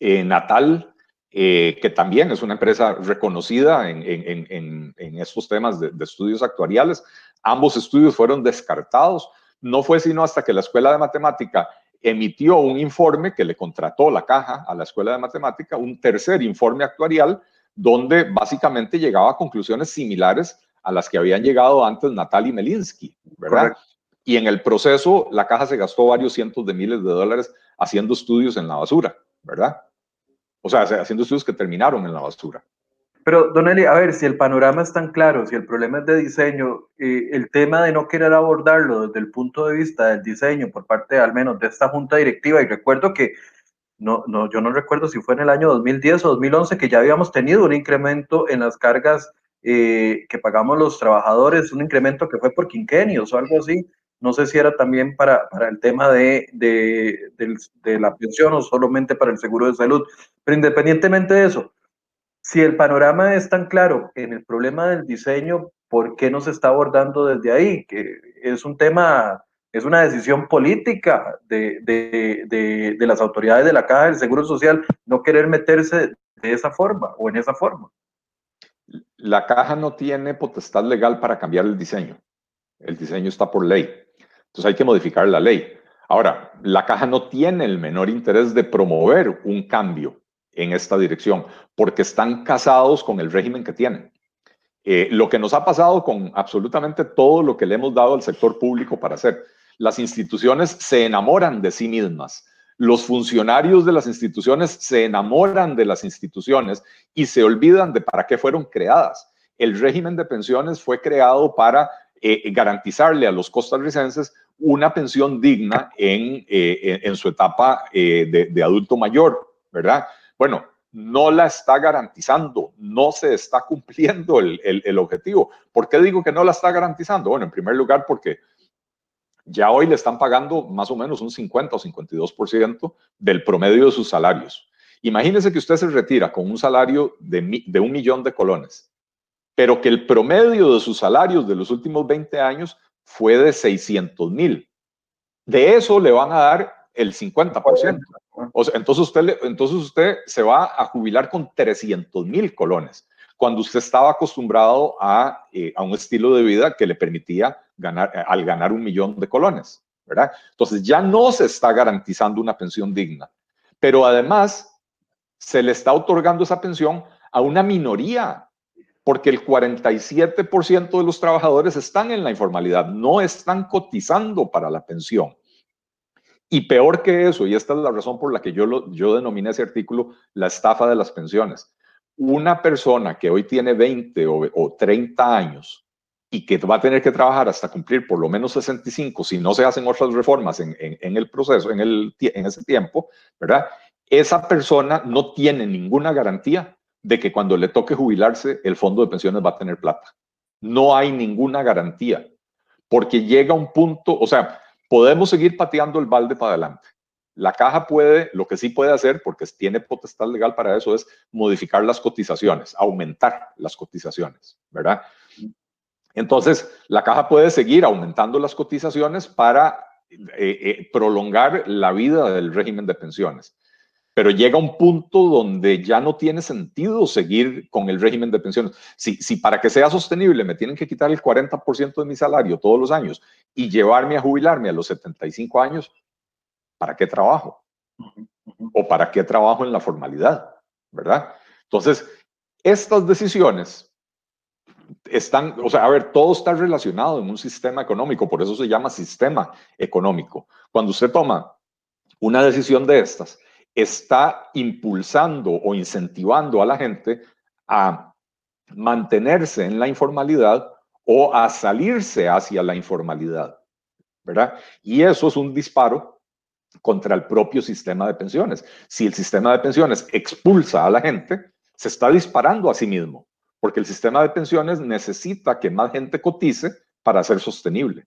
natal, eh, que también es una empresa reconocida en, en, en, estos temas de, estudios actuariales. Ambos estudios fueron descartados. No fue sino hasta que la Escuela de Matemática emitió un informe que le contrató la caja a la Escuela de Matemática, un tercer informe actuarial, donde básicamente llegaba a conclusiones similares a las que habían llegado antes Natalie Melinsky, ¿verdad? Y en el proceso, la caja se gastó varios cientos de miles de dólares haciendo estudios en la basura, ¿verdad? O sea, haciendo estudios que terminaron en la basura. Pero, Don Eli, a ver, si el panorama es tan claro, si el problema es de diseño, eh, el tema de no querer abordarlo desde el punto de vista del diseño por parte, al menos, de esta junta directiva, y recuerdo que, no, no, yo no recuerdo si fue en el año 2010 o 2011 que ya habíamos tenido un incremento en las cargas eh, que pagamos los trabajadores, un incremento que fue por quinquenios o algo así. No sé si era también para, para el tema de, de, de, la pensión o solamente para el seguro de salud. Pero independientemente de eso, si el panorama es tan claro en el problema del diseño, ¿por qué no se está abordando desde ahí? Que es un tema, es una decisión política de, de, de las autoridades de la Caja del Seguro Social no querer meterse de esa forma o en esa forma. La Caja no tiene potestad legal para cambiar el diseño. El diseño está por ley. Entonces hay que modificar la ley. Ahora, la caja no tiene el menor interés de promover un cambio en esta dirección, porque están casados con el régimen que tienen. Eh, lo que nos ha pasado con absolutamente todo lo que le hemos dado al sector público para hacer. Las instituciones se enamoran de sí mismas. Los funcionarios de las instituciones se enamoran de las instituciones y se olvidan de para qué fueron creadas. El régimen de pensiones fue creado para eh, garantizarle a los costarricenses una pensión digna en, eh, en, su etapa eh, de, adulto mayor, ¿verdad? Bueno, no la está garantizando, no se está cumpliendo el, el, objetivo. ¿Por qué digo que no la está garantizando? Bueno, en primer lugar, porque ya hoy le están pagando más o menos un 50 o 52% del promedio de sus salarios. Imagínese que usted se retira con un salario de, de un millón de colones, pero que el promedio de sus salarios de los últimos 20 años fue de 600 mil. De eso le van a dar el 50%. O sea, entonces, usted, entonces usted se va a jubilar con 300 mil colones, cuando usted estaba acostumbrado a, eh, a, un estilo de vida que le permitía ganar, eh, al ganar un millón de colones, ¿verdad? Entonces ya no se está garantizando una pensión digna, pero además se le está otorgando esa pensión a una minoría porque el 47% de los trabajadores están en la informalidad, no están cotizando para la pensión. Y peor que eso, y esta es la razón por la que yo, lo, yo denominé ese artículo la estafa de las pensiones. Una persona que hoy tiene 20 o, 30 años y que va a tener que trabajar hasta cumplir por lo menos 65 si no se hacen otras reformas en, en el proceso, en, el, en ese tiempo, ¿verdad? Esa persona no tiene ninguna garantía de que cuando le toque jubilarse, el fondo de pensiones va a tener plata. No hay ninguna garantía, porque llega un punto, o sea, podemos seguir pateando el balde para adelante. La caja puede, lo que sí puede hacer, porque tiene potestad legal para eso, es modificar las cotizaciones, aumentar las cotizaciones, ¿verdad? Entonces, la caja puede seguir aumentando las cotizaciones para eh, eh, prolongar la vida del régimen de pensiones pero llega un punto donde ya no tiene sentido seguir con el régimen de pensiones. Si, si para que sea sostenible me tienen que quitar el 40% de mi salario todos los años y llevarme a jubilarme a los 75 años, ¿para qué trabajo? ¿O para qué trabajo en la formalidad? ¿Verdad? Entonces, estas decisiones están, o sea, a ver, todo está relacionado en un sistema económico, por eso se llama sistema económico. Cuando usted toma una decisión de estas, está impulsando o incentivando a la gente a mantenerse en la informalidad o a salirse hacia la informalidad, ¿verdad? Y eso es un disparo contra el propio sistema de pensiones. Si el sistema de pensiones expulsa a la gente, se está disparando a sí mismo, porque el sistema de pensiones necesita que más gente cotice para ser sostenible,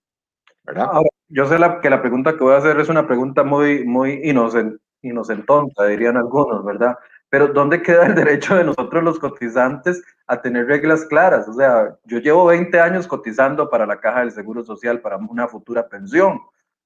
yo sé que la pregunta que voy a hacer es una pregunta muy, muy inocente, inocentonta, dirían algunos, ¿verdad? Pero ¿dónde queda el derecho de nosotros los cotizantes a tener reglas claras? O sea, yo llevo 20 años cotizando para la Caja del Seguro Social para una futura pensión,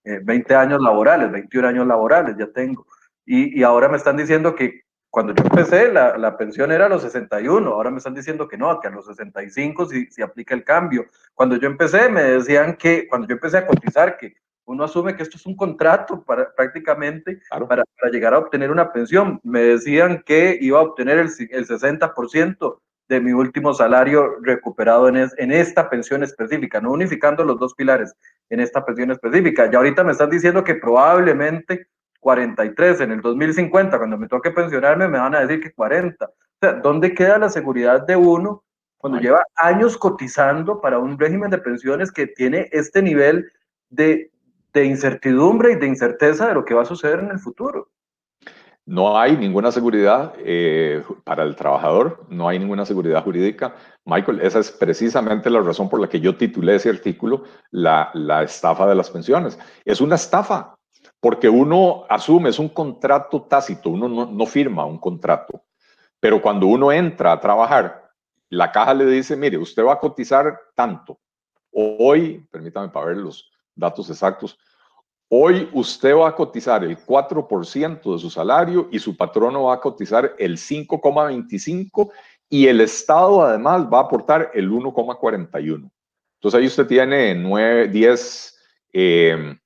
20 eh, años laborales, 21 años laborales ya tengo. Y, y, ahora me están diciendo que cuando yo empecé la, la, pensión era a los 61, ahora me están diciendo que no, que a los 65 si, si aplica el cambio. Cuando yo empecé me decían que, cuando yo empecé a cotizar, que uno asume que esto es un contrato para, prácticamente para, para, llegar a obtener una pensión. Me decían que iba a obtener el, el 60% de mi último salario recuperado en, en esta pensión específica, no unificando los dos pilares en esta pensión específica. Y ahorita me están diciendo que probablemente 43 en el 2050, cuando me toque pensionarme, me van a decir que 40. O sea, ¿dónde queda la seguridad de uno cuando lleva años cotizando para un régimen de pensiones que tiene este nivel de, de incertidumbre y de incerteza de lo que va a suceder en el futuro. No hay ninguna seguridad eh, para el trabajador, no hay ninguna seguridad jurídica. Michael, esa es precisamente la razón por la que yo titulé ese artículo, la, la estafa de las pensiones. Es una estafa, porque uno asume, es un contrato tácito, uno no, no firma un contrato, pero cuando uno entra a trabajar, la caja le dice, mire, usted va a cotizar tanto. Hoy, permítame para ver los datos exactos, Hoy usted va a cotizar el 4% de su salario y su patrono va a cotizar el 5,25 y el Estado además va a aportar el 1,41. Entonces ahí usted tiene 9, 10, eh,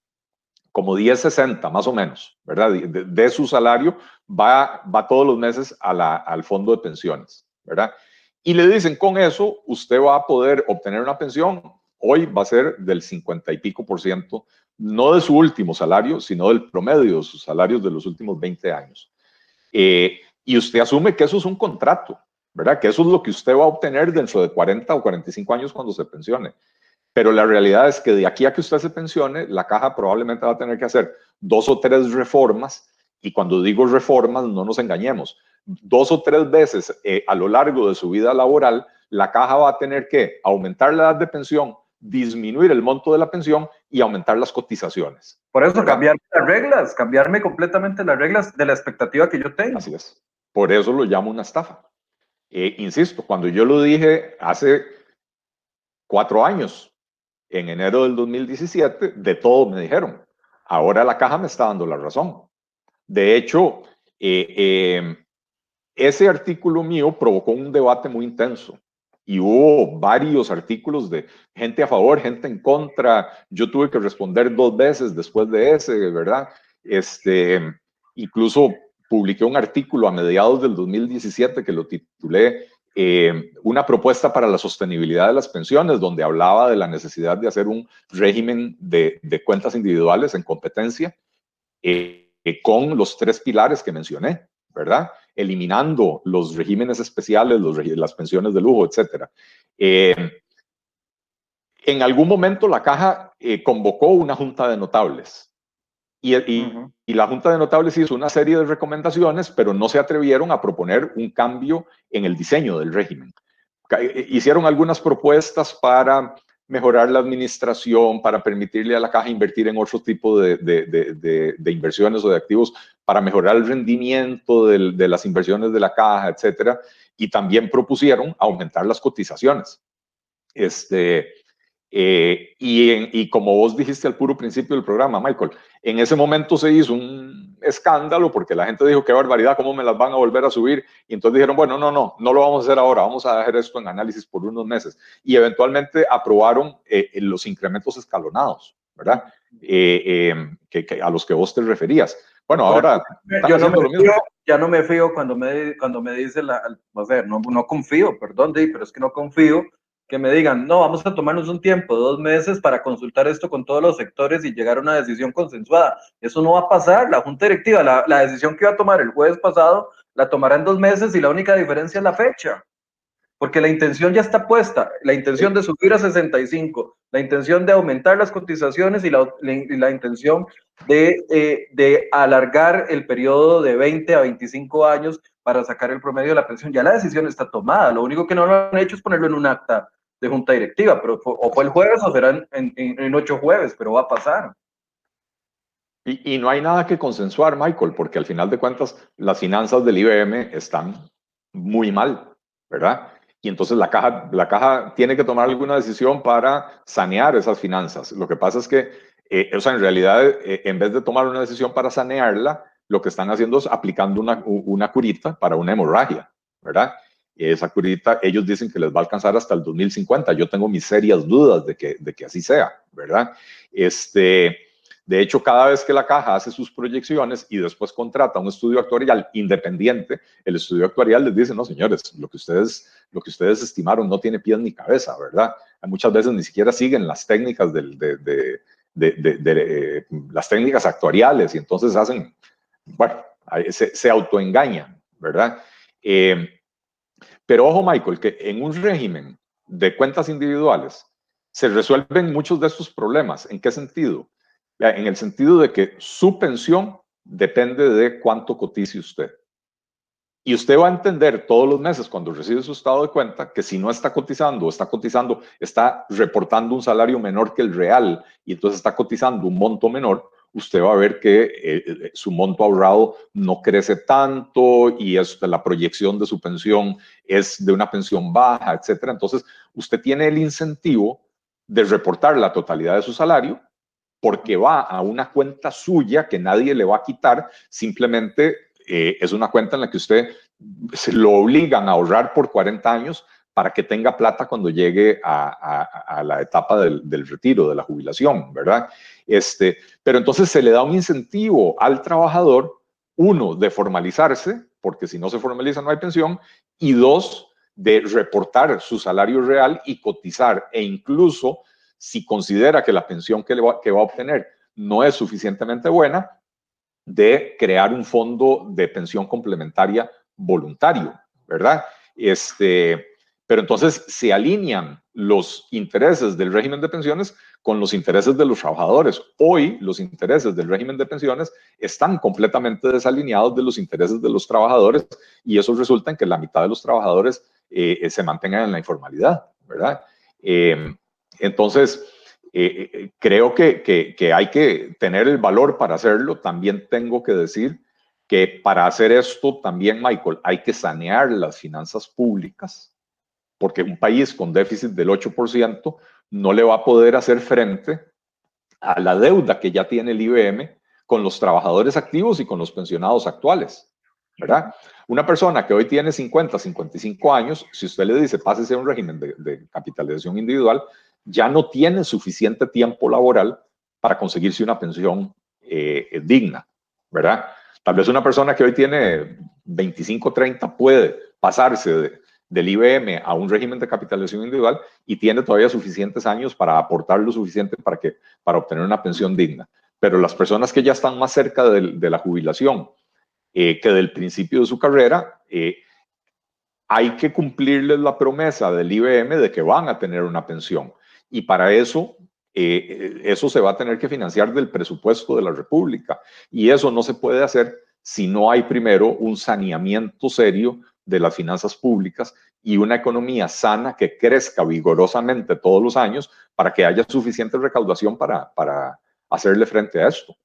como 10,60 más o menos, ¿verdad? De, su salario va, va todos los meses al fondo de pensiones, ¿verdad? Y le dicen, con eso usted va a poder obtener una pensión, hoy va a ser del 50 y pico por ciento no de su último salario, sino del promedio de sus salarios de los últimos 20 años. Eh, y usted asume que eso es un contrato, ¿verdad? Que eso es lo que usted va a obtener dentro de 40 o 45 años cuando se pensione. Pero la realidad es que de aquí a que usted se pensione, la caja probablemente va a tener que hacer dos o tres reformas. Y cuando digo reformas, no nos engañemos. Dos o tres veces eh, a lo largo de su vida laboral, la caja va a tener que aumentar la edad de pensión, disminuir el monto de la pensión y aumentar las cotizaciones. Por eso cambiar las reglas, cambiarme completamente las reglas de la expectativa que yo tengo. Así es. Por eso lo llamo una estafa. Eh, insisto, cuando yo lo dije hace cuatro años, en enero del 2017, de todo me dijeron. Ahora la caja me está dando la razón. De hecho, eh, eh, ese artículo mío provocó un debate muy intenso y hubo varios artículos de gente a favor, gente en contra. Yo tuve que responder dos veces después de ese, ¿verdad? Este, incluso publiqué un artículo a mediados del 2017 que lo titulé eh, Una propuesta para la sostenibilidad de las pensiones, donde hablaba de la necesidad de hacer un régimen de, de cuentas individuales en competencia eh, con los tres pilares que mencioné, ¿verdad? Eliminando los regímenes especiales, los, las pensiones de lujo, etc. Eh, en algún momento la caja eh, convocó una junta de notables y, y, la junta de notables hizo una serie de recomendaciones, pero no se atrevieron a proponer un cambio en el diseño del régimen. Eh, hicieron algunas propuestas para mejorar la administración, para permitirle a la caja invertir en otro tipo de, de, de, inversiones o de activos, para mejorar el rendimiento de las inversiones de la caja, etcétera. Y también propusieron aumentar las cotizaciones. Este, eh, y, y, como vos dijiste al puro principio del programa, Michael, en ese momento se hizo un escándalo porque la gente dijo, qué barbaridad, ¿cómo me las van a volver a subir? Y entonces dijeron, bueno, no, no, no lo vamos a hacer ahora, vamos a dejar esto en análisis por unos meses. Y eventualmente aprobaron eh, los incrementos escalonados, ¿verdad? Eh, que, a los que vos te referías. Bueno, ahora... Yo no me fío, ya no me fío cuando me, cuando me dice, la, o sea, no, no confío, perdón, pero es que no confío que me digan, no, vamos a tomarnos un tiempo, dos meses para consultar esto con todos los sectores y llegar a una decisión consensuada. Eso no va a pasar. La Junta Directiva, la, la decisión que iba a tomar el jueves pasado, la tomará en dos meses y la única diferencia es la fecha. Porque la intención ya está puesta, la intención de subir a 65, la intención de aumentar las cotizaciones y la, la, intención de, eh, de alargar el periodo de 20 a 25 años para sacar el promedio de la pensión. Ya la decisión está tomada. Lo único que no lo han hecho es ponerlo en un acta de junta directiva, pero o fue el jueves o será en, en, ocho jueves, pero va a pasar. Y, y, no hay nada que consensuar, Michael, porque al final de cuentas las finanzas del IBM están muy mal, ¿verdad? Y entonces la caja, la caja tiene que tomar alguna decisión para sanear esas finanzas. Lo que pasa es que, eh, o sea, en realidad, eh, en vez de tomar una decisión para sanearla, lo que están haciendo es aplicando una, una curita para una hemorragia, ¿verdad? Esa curita, ellos dicen que les va a alcanzar hasta el 2050. Yo tengo mis serias dudas de que, de que así sea, ¿verdad? Este, de hecho, cada vez que la caja hace sus proyecciones y después contrata un estudio actuarial independiente, el estudio actuarial les dice, no, señores, lo que ustedes, lo que ustedes estimaron no tiene pies ni cabeza, ¿verdad? Muchas veces ni siquiera siguen las técnicas de, de, de, de las técnicas actuariales y entonces hacen, bueno, se, se autoengañan, ¿verdad? Eh, pero ojo, Michael, que en un régimen de cuentas individuales se resuelven muchos de estos problemas. ¿En qué sentido? En el sentido de que su pensión depende de cuánto cotice usted. Y usted va a entender todos los meses cuando recibe su estado de cuenta que si no está cotizando o está cotizando, está reportando un salario menor que el real y entonces está cotizando un monto menor, usted va a ver que eh, eh, su monto ahorrado no crece tanto y es, la proyección de su pensión es de una pensión baja, etcétera. Entonces, usted tiene el incentivo de reportar la totalidad de su salario porque va a una cuenta suya que nadie le va a quitar, simplemente eh, es una cuenta en la que usted se lo obligan a ahorrar por 40 años para que tenga plata cuando llegue a, la etapa del, retiro, de la jubilación, ¿verdad? Este, pero entonces se le da un incentivo al trabajador, uno, de formalizarse, porque si no se formaliza no hay pensión, y dos, de reportar su salario real y cotizar, e incluso si considera que la pensión que, que va a obtener no es suficientemente buena, de crear un fondo de pensión complementaria voluntario, ¿verdad? Este, pero entonces se alinean los intereses del régimen de pensiones con los intereses de los trabajadores. Hoy los intereses del régimen de pensiones están completamente desalineados de los intereses de los trabajadores y eso resulta en que la mitad de los trabajadores eh, se mantengan en la informalidad, ¿verdad? Eh, entonces, eh, eh, creo que, que, hay que tener el valor para hacerlo. También tengo que decir que para hacer esto también, Michael, hay que sanear las finanzas públicas, porque un país con déficit del 8% no le va a poder hacer frente a la deuda que ya tiene el IBM con los trabajadores activos y con los pensionados actuales, ¿verdad? Una persona que hoy tiene 50, 55 años, si usted le dice, pásese a un régimen de, de capitalización individual, ya no tiene suficiente tiempo laboral para conseguirse una pensión eh, digna, ¿verdad? Tal vez una persona que hoy tiene 25, 30 puede pasarse del IBM a un régimen de capitalización individual y tiene todavía suficientes años para aportar lo suficiente para, que, para obtener una pensión digna. Pero las personas que ya están más cerca de, la jubilación eh, que del principio de su carrera, eh, hay que cumplirles la promesa del IBM de que van a tener una pensión. Y para eso, eh, eso se va a tener que financiar del presupuesto de la República. Y eso no se puede hacer si no hay primero un saneamiento serio de las finanzas públicas y una economía sana que crezca vigorosamente todos los años para que haya suficiente recaudación para, para hacerle frente a esto.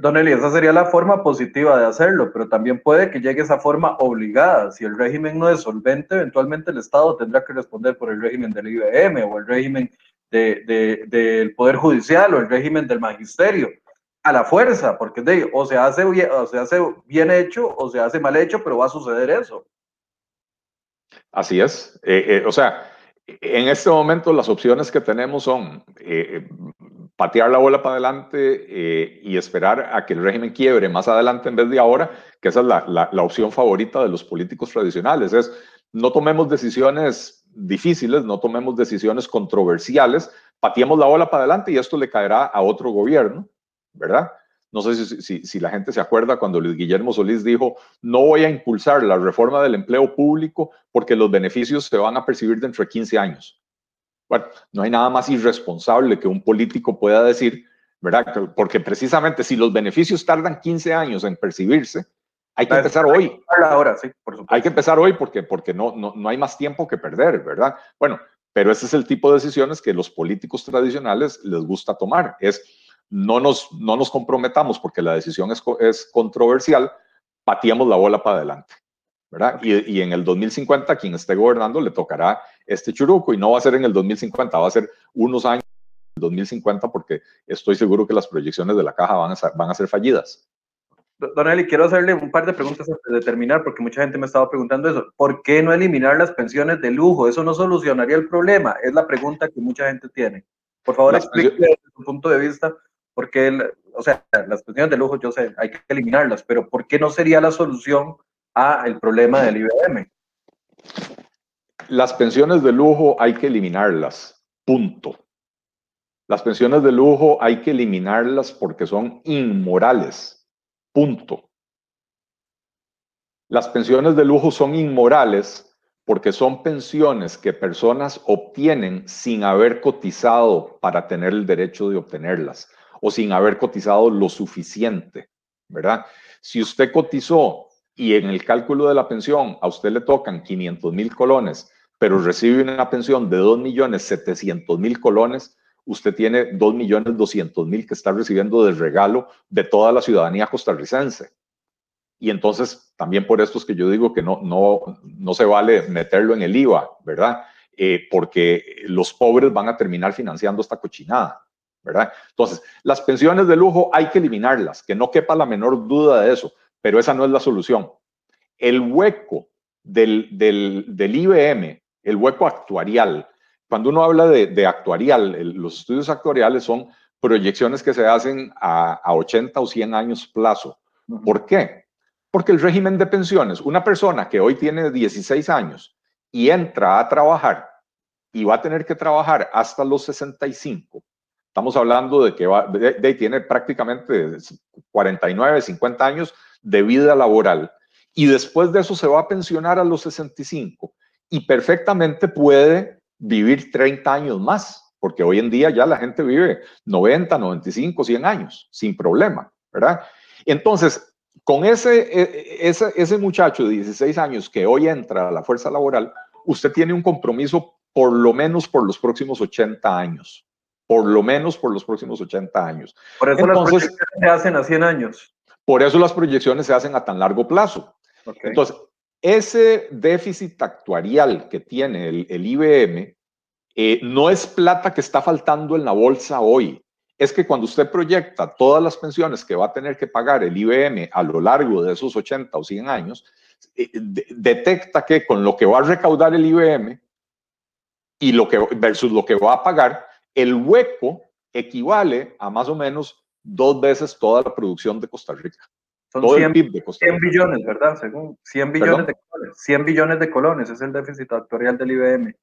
Don Eli, esa sería la forma positiva de hacerlo, pero también puede que llegue esa forma obligada. Si el régimen no es solvente, eventualmente el Estado tendrá que responder por el régimen del IBM o el régimen del Poder Judicial o el régimen del Magisterio, a la fuerza, porque de, o, se hace o se hace bien hecho o se hace mal hecho, pero va a suceder eso. Así es. Eh, eh, o sea, en este momento las opciones que tenemos son eh, patear la bola para adelante y esperar a que el régimen quiebre más adelante en vez de ahora, que esa es la, la, opción favorita de los políticos tradicionales. Es no tomemos decisiones difíciles, no tomemos decisiones controversiales, pateemos la bola para adelante y esto le caerá a otro gobierno, ¿verdad? No sé si, si, la gente se acuerda cuando Luis Guillermo Solís dijo, no voy a impulsar la reforma del empleo público porque los beneficios se van a percibir dentro de 15 años. Bueno, no hay nada más irresponsable que un político pueda decir, ¿verdad? Porque precisamente si los beneficios tardan 15 años en percibirse, hay que empezar hoy. Ahora, sí, por supuesto. Hay que empezar hoy porque, porque no, no, no hay más tiempo que perder, ¿verdad? Bueno, pero ese es el tipo de decisiones que los políticos tradicionales les gusta tomar. Es no nos, no nos comprometamos porque la decisión es, es controversial, pateamos la bola para adelante. ¿verdad? Y, y, en el 2050, quien esté gobernando le tocará este churuco y no va a ser en el 2050, va a ser unos años en el 2050 porque estoy seguro que las proyecciones de la caja van a van a ser fallidas. Don Eli, quiero hacerle un par de preguntas antes de terminar, porque mucha gente me estaba preguntando eso. ¿Por qué no eliminar las pensiones de lujo? Eso no solucionaría el problema. Es la pregunta que mucha gente tiene. Por favor, explique desde su punto de vista por qué, o sea, las pensiones de lujo, yo sé, hay que eliminarlas, pero ¿por qué no sería la solución al problema del IBM? Las pensiones de lujo hay que eliminarlas, punto. Las pensiones de lujo hay que eliminarlas porque son inmorales Punto. Las pensiones de lujo son inmorales porque son pensiones que personas obtienen sin haber cotizado para tener el derecho de obtenerlas o sin haber cotizado lo suficiente ¿verdad? Si usted cotizó y en el cálculo de la pensión a usted le tocan 500 mil colones, pero recibe una pensión de 2 millones 700 mil colones, usted tiene 2 millones 200 mil que está recibiendo de regalo de toda la ciudadanía costarricense. Y entonces, también por esto es que yo digo que no, no, no se vale meterlo en el IVA, ¿verdad? Eh, porque los pobres van a terminar financiando esta cochinada, ¿verdad? Entonces, las pensiones de lujo hay que eliminarlas, que no quepa la menor duda de eso, pero esa no es la solución. El hueco del, del, del IBM, el hueco actuarial, cuando uno habla de, actuarial, los estudios actuariales son proyecciones que se hacen a, a 80 o 100 años plazo. ¿Por qué? Porque el régimen de pensiones, una persona que hoy tiene 16 años y entra a trabajar y va a tener que trabajar hasta los 65, estamos hablando de que va, tiene prácticamente 49, 50 años de vida laboral y después de eso se va a pensionar a los 65 y perfectamente puede vivir 30 años más, porque hoy en día ya la gente vive 90, 95, 100 años sin problema, ¿verdad? Entonces, con ese, e, e, ese, ese muchacho de 16 años que hoy entra a la fuerza laboral, usted tiene un compromiso por lo menos por los próximos 80 años, por lo menos por los próximos 80 años. Por eso las proyecciones se hacen a 100 años. Por eso las proyecciones se hacen a tan largo plazo. Entonces, ese déficit actuarial que tiene el, IBM eh, no es plata que está faltando en la bolsa hoy. Es que cuando usted proyecta todas las pensiones que va a tener que pagar el IBM a lo largo de esos 80 o 100 años, eh, detecta que con lo que va a recaudar el IBM y lo que versus lo que va a pagar, el hueco equivale a más o menos dos veces toda la producción de Costa Rica. Son 100, billones, ¿verdad? Según 100 billones de colones. 100 billones de colones es el déficit actuarial del IBM.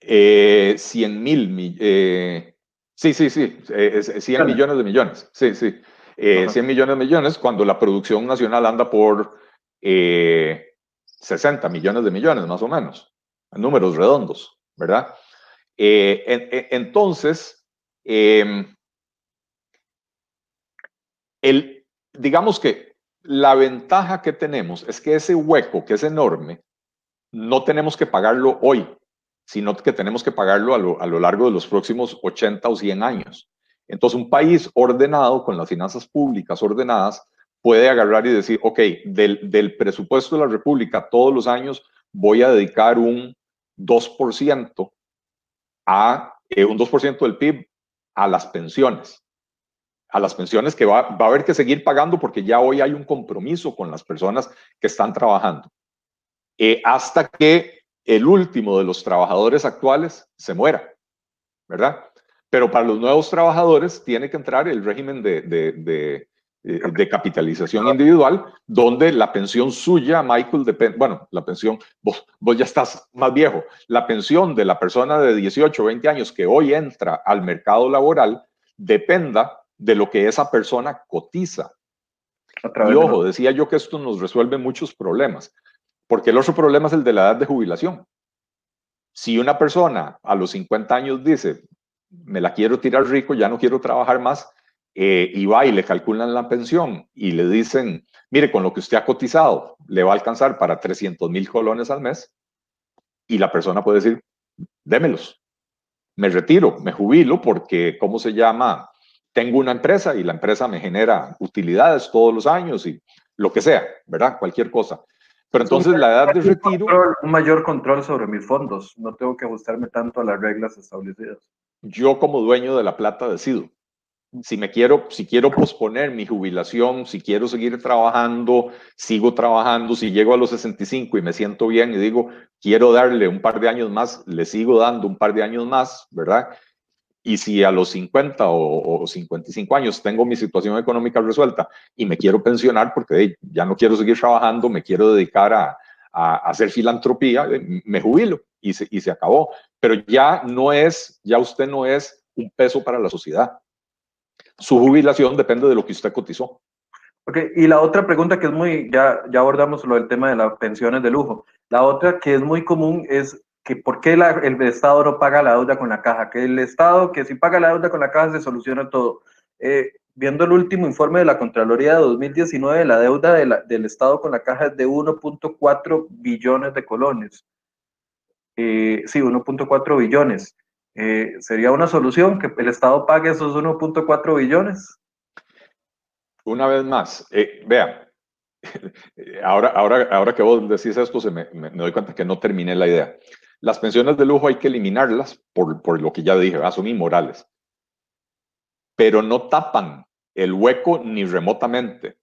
Eh, 100 mil. Eh, sí, sí, sí. 100 eh, millones de millones. Sí, sí. 100 eh, millones de millones cuando la producción nacional anda por 60 millones de millones, más o menos. En números redondos, ¿verdad? Entonces, em, el, digamos que la ventaja que tenemos es que ese hueco, que es enorme, no tenemos que pagarlo hoy, sino que tenemos que pagarlo a lo, largo de los próximos 80 o 100 años. Entonces, un país ordenado, con las finanzas públicas ordenadas, puede agarrar y decir, ok, del, presupuesto de la República todos los años voy a dedicar un 2% a eh, un 2% del PIB a las pensiones a las pensiones que va, a haber que seguir pagando porque ya hoy hay un compromiso con las personas que están trabajando. Eh, hasta que el último de los trabajadores actuales se muera, ¿verdad? Pero para los nuevos trabajadores tiene que entrar el régimen de, capitalización individual, donde la pensión suya, Michael, depende, bueno, la pensión, vos, vos ya estás más viejo, la pensión de la persona de 18 o 20 años que hoy entra al mercado laboral dependa de lo que esa persona cotiza. Y ojo, decía yo que esto nos resuelve muchos problemas, porque el otro problema es el de la edad de jubilación. Si una persona a los 50 años dice, me la quiero tirar rico, ya no quiero trabajar más, eh, y va y le calculan la pensión y le dicen, mire, con lo que usted ha cotizado, le va a alcanzar para 300 mil colones al mes, y la persona puede decir, démelos, me retiro, me jubilo, porque, ¿cómo se llama? tengo una empresa y la empresa me genera utilidades todos los años y lo que sea, ¿verdad? Cualquier cosa. Pero entonces la edad de retiro... Un mayor control sobre mis fondos, no tengo que ajustarme tanto a las reglas establecidas. Yo como dueño de la plata decido. Si me quiero, si quiero posponer mi jubilación, si quiero seguir trabajando, sigo trabajando, si llego a los 65 y me siento bien y digo, quiero darle un par de años más, le sigo dando un par de años más, ¿verdad? Y si a los 50 o, 55 años tengo mi situación económica resuelta y me quiero pensionar porque ya no quiero seguir trabajando, me quiero dedicar a, hacer filantropía, eh, me jubilo y se, y se acabó. Pero ya no es, ya usted no es un peso para la sociedad. Su jubilación depende de lo que usted cotizó. Ok, y la otra pregunta que es muy, ya, ya abordamos lo del tema de las pensiones de lujo. La otra que es muy común es que por qué el Estado no paga la deuda con la caja, que el Estado, que si paga la deuda con la caja se soluciona todo. Eh, viendo el último informe de la Contraloría de 2019, la deuda del Estado con la caja es de 1.4 billones de colones. Eh, sí, 1.4 billones. Eh, ¿Sería una solución que el Estado pague esos 1.4 billones? Una vez más, eh, vean, ahora, ahora, ahora que vos decís esto, se me, doy cuenta que no terminé la idea. Las pensiones de lujo hay que eliminarlas por, por lo que ya dije, son inmorales pero no tapan el hueco ni remotamente.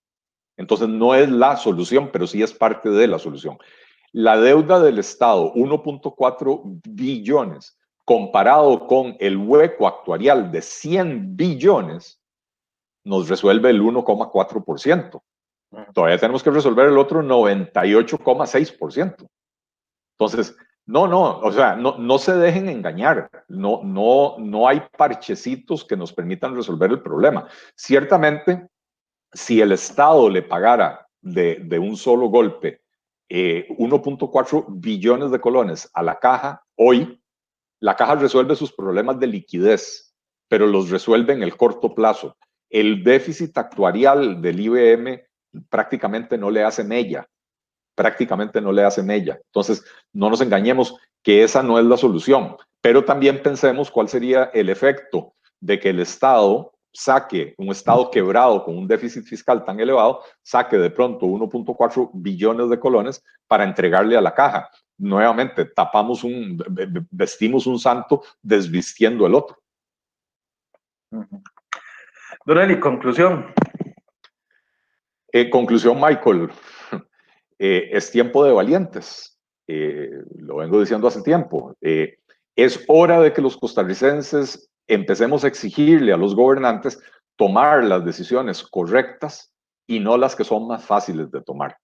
Entonces no es la solución, pero sí es parte de la solución. La deuda del Estado, 1.4 billones, comparado con el hueco actuarial de 100 billones, nos resuelve el 1,4%. Todavía tenemos que resolver el otro 98,6%. Entonces, no, no, o sea, no, no se dejen engañar. No, no, no hay parchecitos que nos permitan resolver el problema. Ciertamente, si el Estado le pagara de, un solo golpe 1.4 eh, billones de colones a la caja, hoy la caja resuelve sus problemas de liquidez, pero los resuelve en el corto plazo. El déficit actuarial del IBM prácticamente no le hace mella prácticamente no le hace mella. Entonces, no nos engañemos que esa no es la solución, pero también pensemos cuál sería el efecto de que el Estado saque, un Estado quebrado con un déficit fiscal tan elevado, saque de pronto 1.4 billones de colones para entregarle a la caja. Nuevamente, tapamos un, vestimos un santo desvistiendo el otro. Don conclusión. Eh, conclusión, Michael. Eh, es tiempo de valientes. Eh, lo vengo diciendo hace tiempo. Es hora de que los costarricenses empecemos a exigirle a los gobernantes tomar las decisiones correctas y no las que son más fáciles de tomar.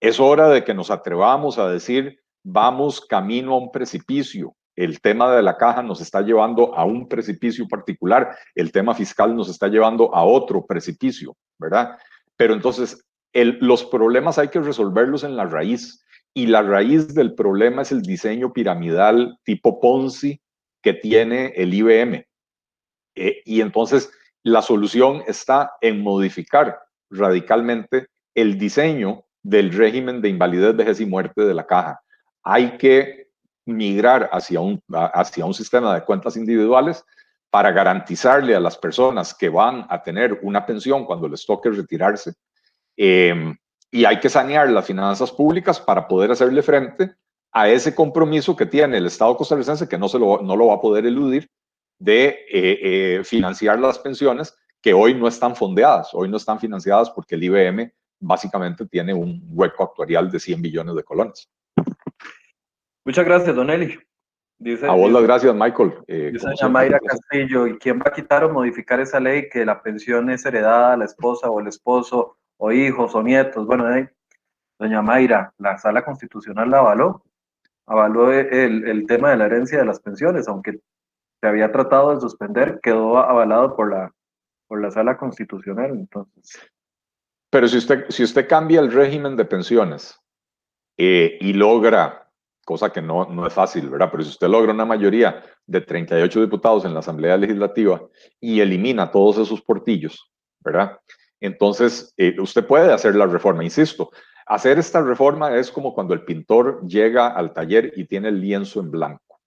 Es hora de que nos atrevamos a decir, vamos camino a un precipicio. El tema de la caja nos está llevando a un precipicio particular, el tema fiscal nos está llevando a otro precipicio, ¿verdad? Pero entonces los problemas hay que resolverlos en la raíz y la raíz del problema es el diseño piramidal tipo Ponzi que tiene el IBM. Eh, y entonces la solución está en modificar radicalmente el diseño del régimen de invalidez, vejez y muerte de la caja. Hay que migrar hacia un, hacia un sistema de cuentas individuales para garantizarle a las personas que van a tener una pensión cuando les toque retirarse Em, y hay que sanear las finanzas públicas para poder hacerle frente a ese compromiso que tiene el Estado costarricense, que no, se lo, no lo va a poder eludir, de eh, eh, financiar las pensiones que hoy no están fondeadas, hoy no están financiadas porque el IBM básicamente tiene un hueco actuarial de 100 billones de colones. Muchas gracias, Don Eli. a vos las gracias, Michael. Eh, dice Mayra Castillo, ¿y quién va a quitar o modificar esa ley que la pensión es heredada a la esposa o el esposo o hijos o nietos. Bueno, doña Mayra, la sala constitucional la avaló, avaló el, el, tema de la herencia de las pensiones, aunque se había tratado de suspender, quedó avalado por la, por la sala constitucional. Entonces. Pero si usted, si usted cambia el régimen de pensiones eh, y logra, cosa que no, no es fácil, ¿verdad? Pero si usted logra una mayoría de 38 diputados en la Asamblea Legislativa y elimina todos esos portillos, ¿verdad? Entonces, eh, usted puede hacer la reforma, insisto. Hacer esta reforma es como cuando el pintor llega al taller y tiene el lienzo en blanco.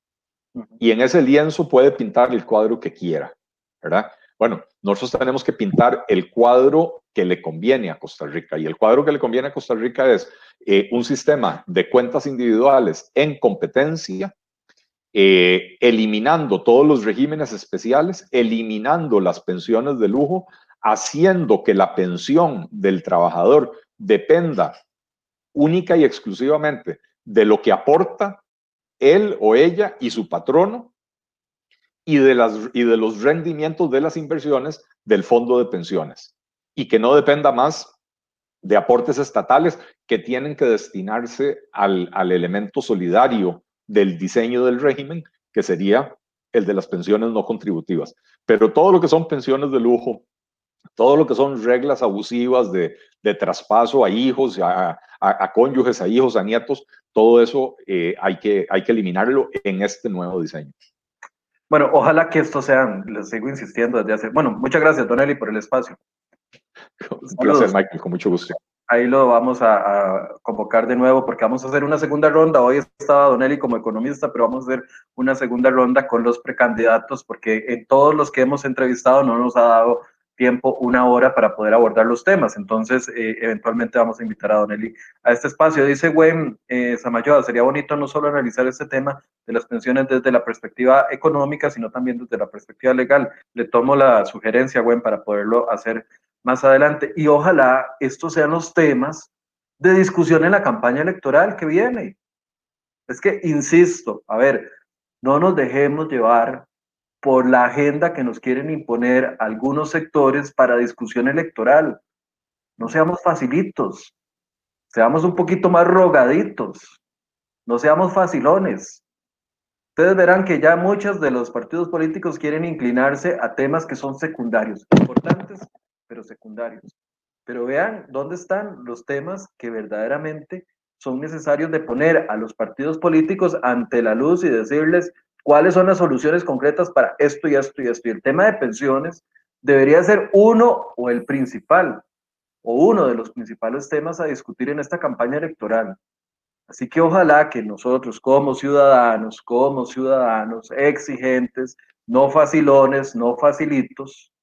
Y en ese lienzo puede pintar el cuadro que quiera, ¿verdad? Bueno, nosotros tenemos que pintar el cuadro que le conviene a Costa Rica. Y el cuadro que le conviene a Costa Rica es eh, un sistema de cuentas individuales en competencia, eh, eliminando todos los regímenes especiales, eliminando las pensiones de lujo, haciendo que la pensión del trabajador dependa única y exclusivamente de lo que aporta él o ella y su patrono y de, las, y de los rendimientos de las inversiones del fondo de pensiones y que no dependa más de aportes estatales que tienen que destinarse al, al elemento solidario del diseño del régimen, que sería el de las pensiones no contributivas. Pero todo lo que son pensiones de lujo, todo lo que son reglas abusivas de, traspaso a hijos, a, cónyuges, a hijos, a nietos, todo eso eh, hay, que, hay que eliminarlo en este nuevo diseño. Bueno, ojalá que esto sea, les sigo insistiendo desde hace. Bueno, muchas gracias, Don Eli, por el espacio. Placer, Michael, con mucho gusto. Ahí lo vamos a, convocar de nuevo porque vamos a hacer una segunda ronda. Hoy estaba Don Eli como economista, pero vamos a hacer una segunda ronda con los precandidatos porque en todos los que hemos entrevistado no nos ha dado tiempo, una hora para poder abordar los temas. Entonces, eh, eventualmente vamos a invitar a Don Eli a este espacio. Dice Gwen eh, Samayoa, sería bonito no solo analizar este tema de las pensiones desde la perspectiva económica, sino también desde la perspectiva legal. Le tomo la sugerencia, Gwen, para poderlo hacer más adelante. Y ojalá estos sean los temas de discusión en la campaña electoral que viene. Es que, insisto, a ver, no nos dejemos llevar por la agenda que nos quieren imponer algunos sectores para discusión electoral. No seamos facilitos, seamos un poquito más rogaditos, no seamos facilones. Ustedes verán que ya muchos de los partidos políticos quieren inclinarse a temas que son secundarios, importantes, pero secundarios. Pero vean dónde están los temas que verdaderamente son necesarios de poner a los partidos políticos ante la luz y decirles, cuáles son las soluciones concretas para esto y esto y esto. Y el tema de pensiones debería ser uno o el principal, o uno de los principales temas a discutir en esta campaña electoral. Así que ojalá que nosotros como ciudadanos, como ciudadanos exigentes, no facilones, no facilitos,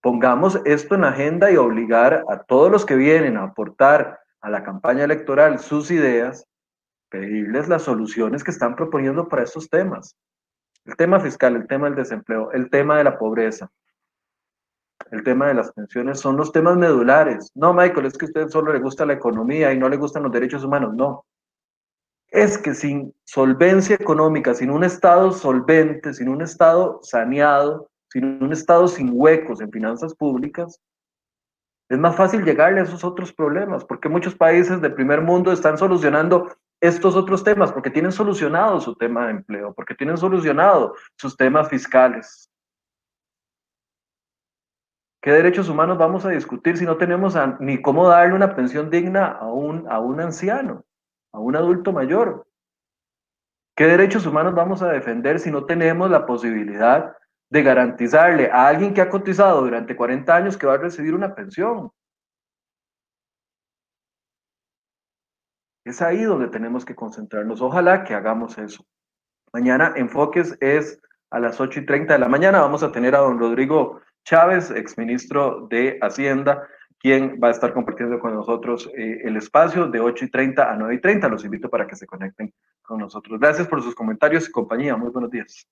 pongamos esto en agenda y obligar a todos los que vienen a aportar a la campaña electoral sus ideas pedirles las soluciones que están proponiendo para estos temas. El tema fiscal, el tema del desempleo, el tema de la pobreza, el tema de las pensiones son los temas medulares. No, Michael, es que a usted solo le gusta la economía y no le gustan los derechos humanos. No. Es que sin solvencia económica, sin un Estado solvente, sin un Estado saneado, sin un Estado sin huecos en finanzas públicas, es más fácil llegarle a esos otros problemas, porque muchos países del primer mundo están solucionando estos otros temas, porque tienen solucionado su tema de empleo, porque tienen solucionado sus temas fiscales. ¿Qué derechos humanos vamos a discutir si no tenemos ni cómo darle una pensión digna a un, a un anciano, a un adulto mayor? ¿Qué derechos humanos vamos a defender si no tenemos la posibilidad de garantizarle a alguien que ha cotizado durante 40 años que va a recibir una pensión? Es ahí donde tenemos que concentrarnos. Ojalá que hagamos eso. Mañana Enfoques es a las 8 y 30 de la mañana. Vamos a tener a don Rodrigo Chávez, exministro de Hacienda, quien va a estar compartiendo con nosotros eh, el espacio de 8 y 30 a 9 y 30. Los invito para que se conecten con nosotros. Gracias por sus comentarios y compañía. Muy buenos días.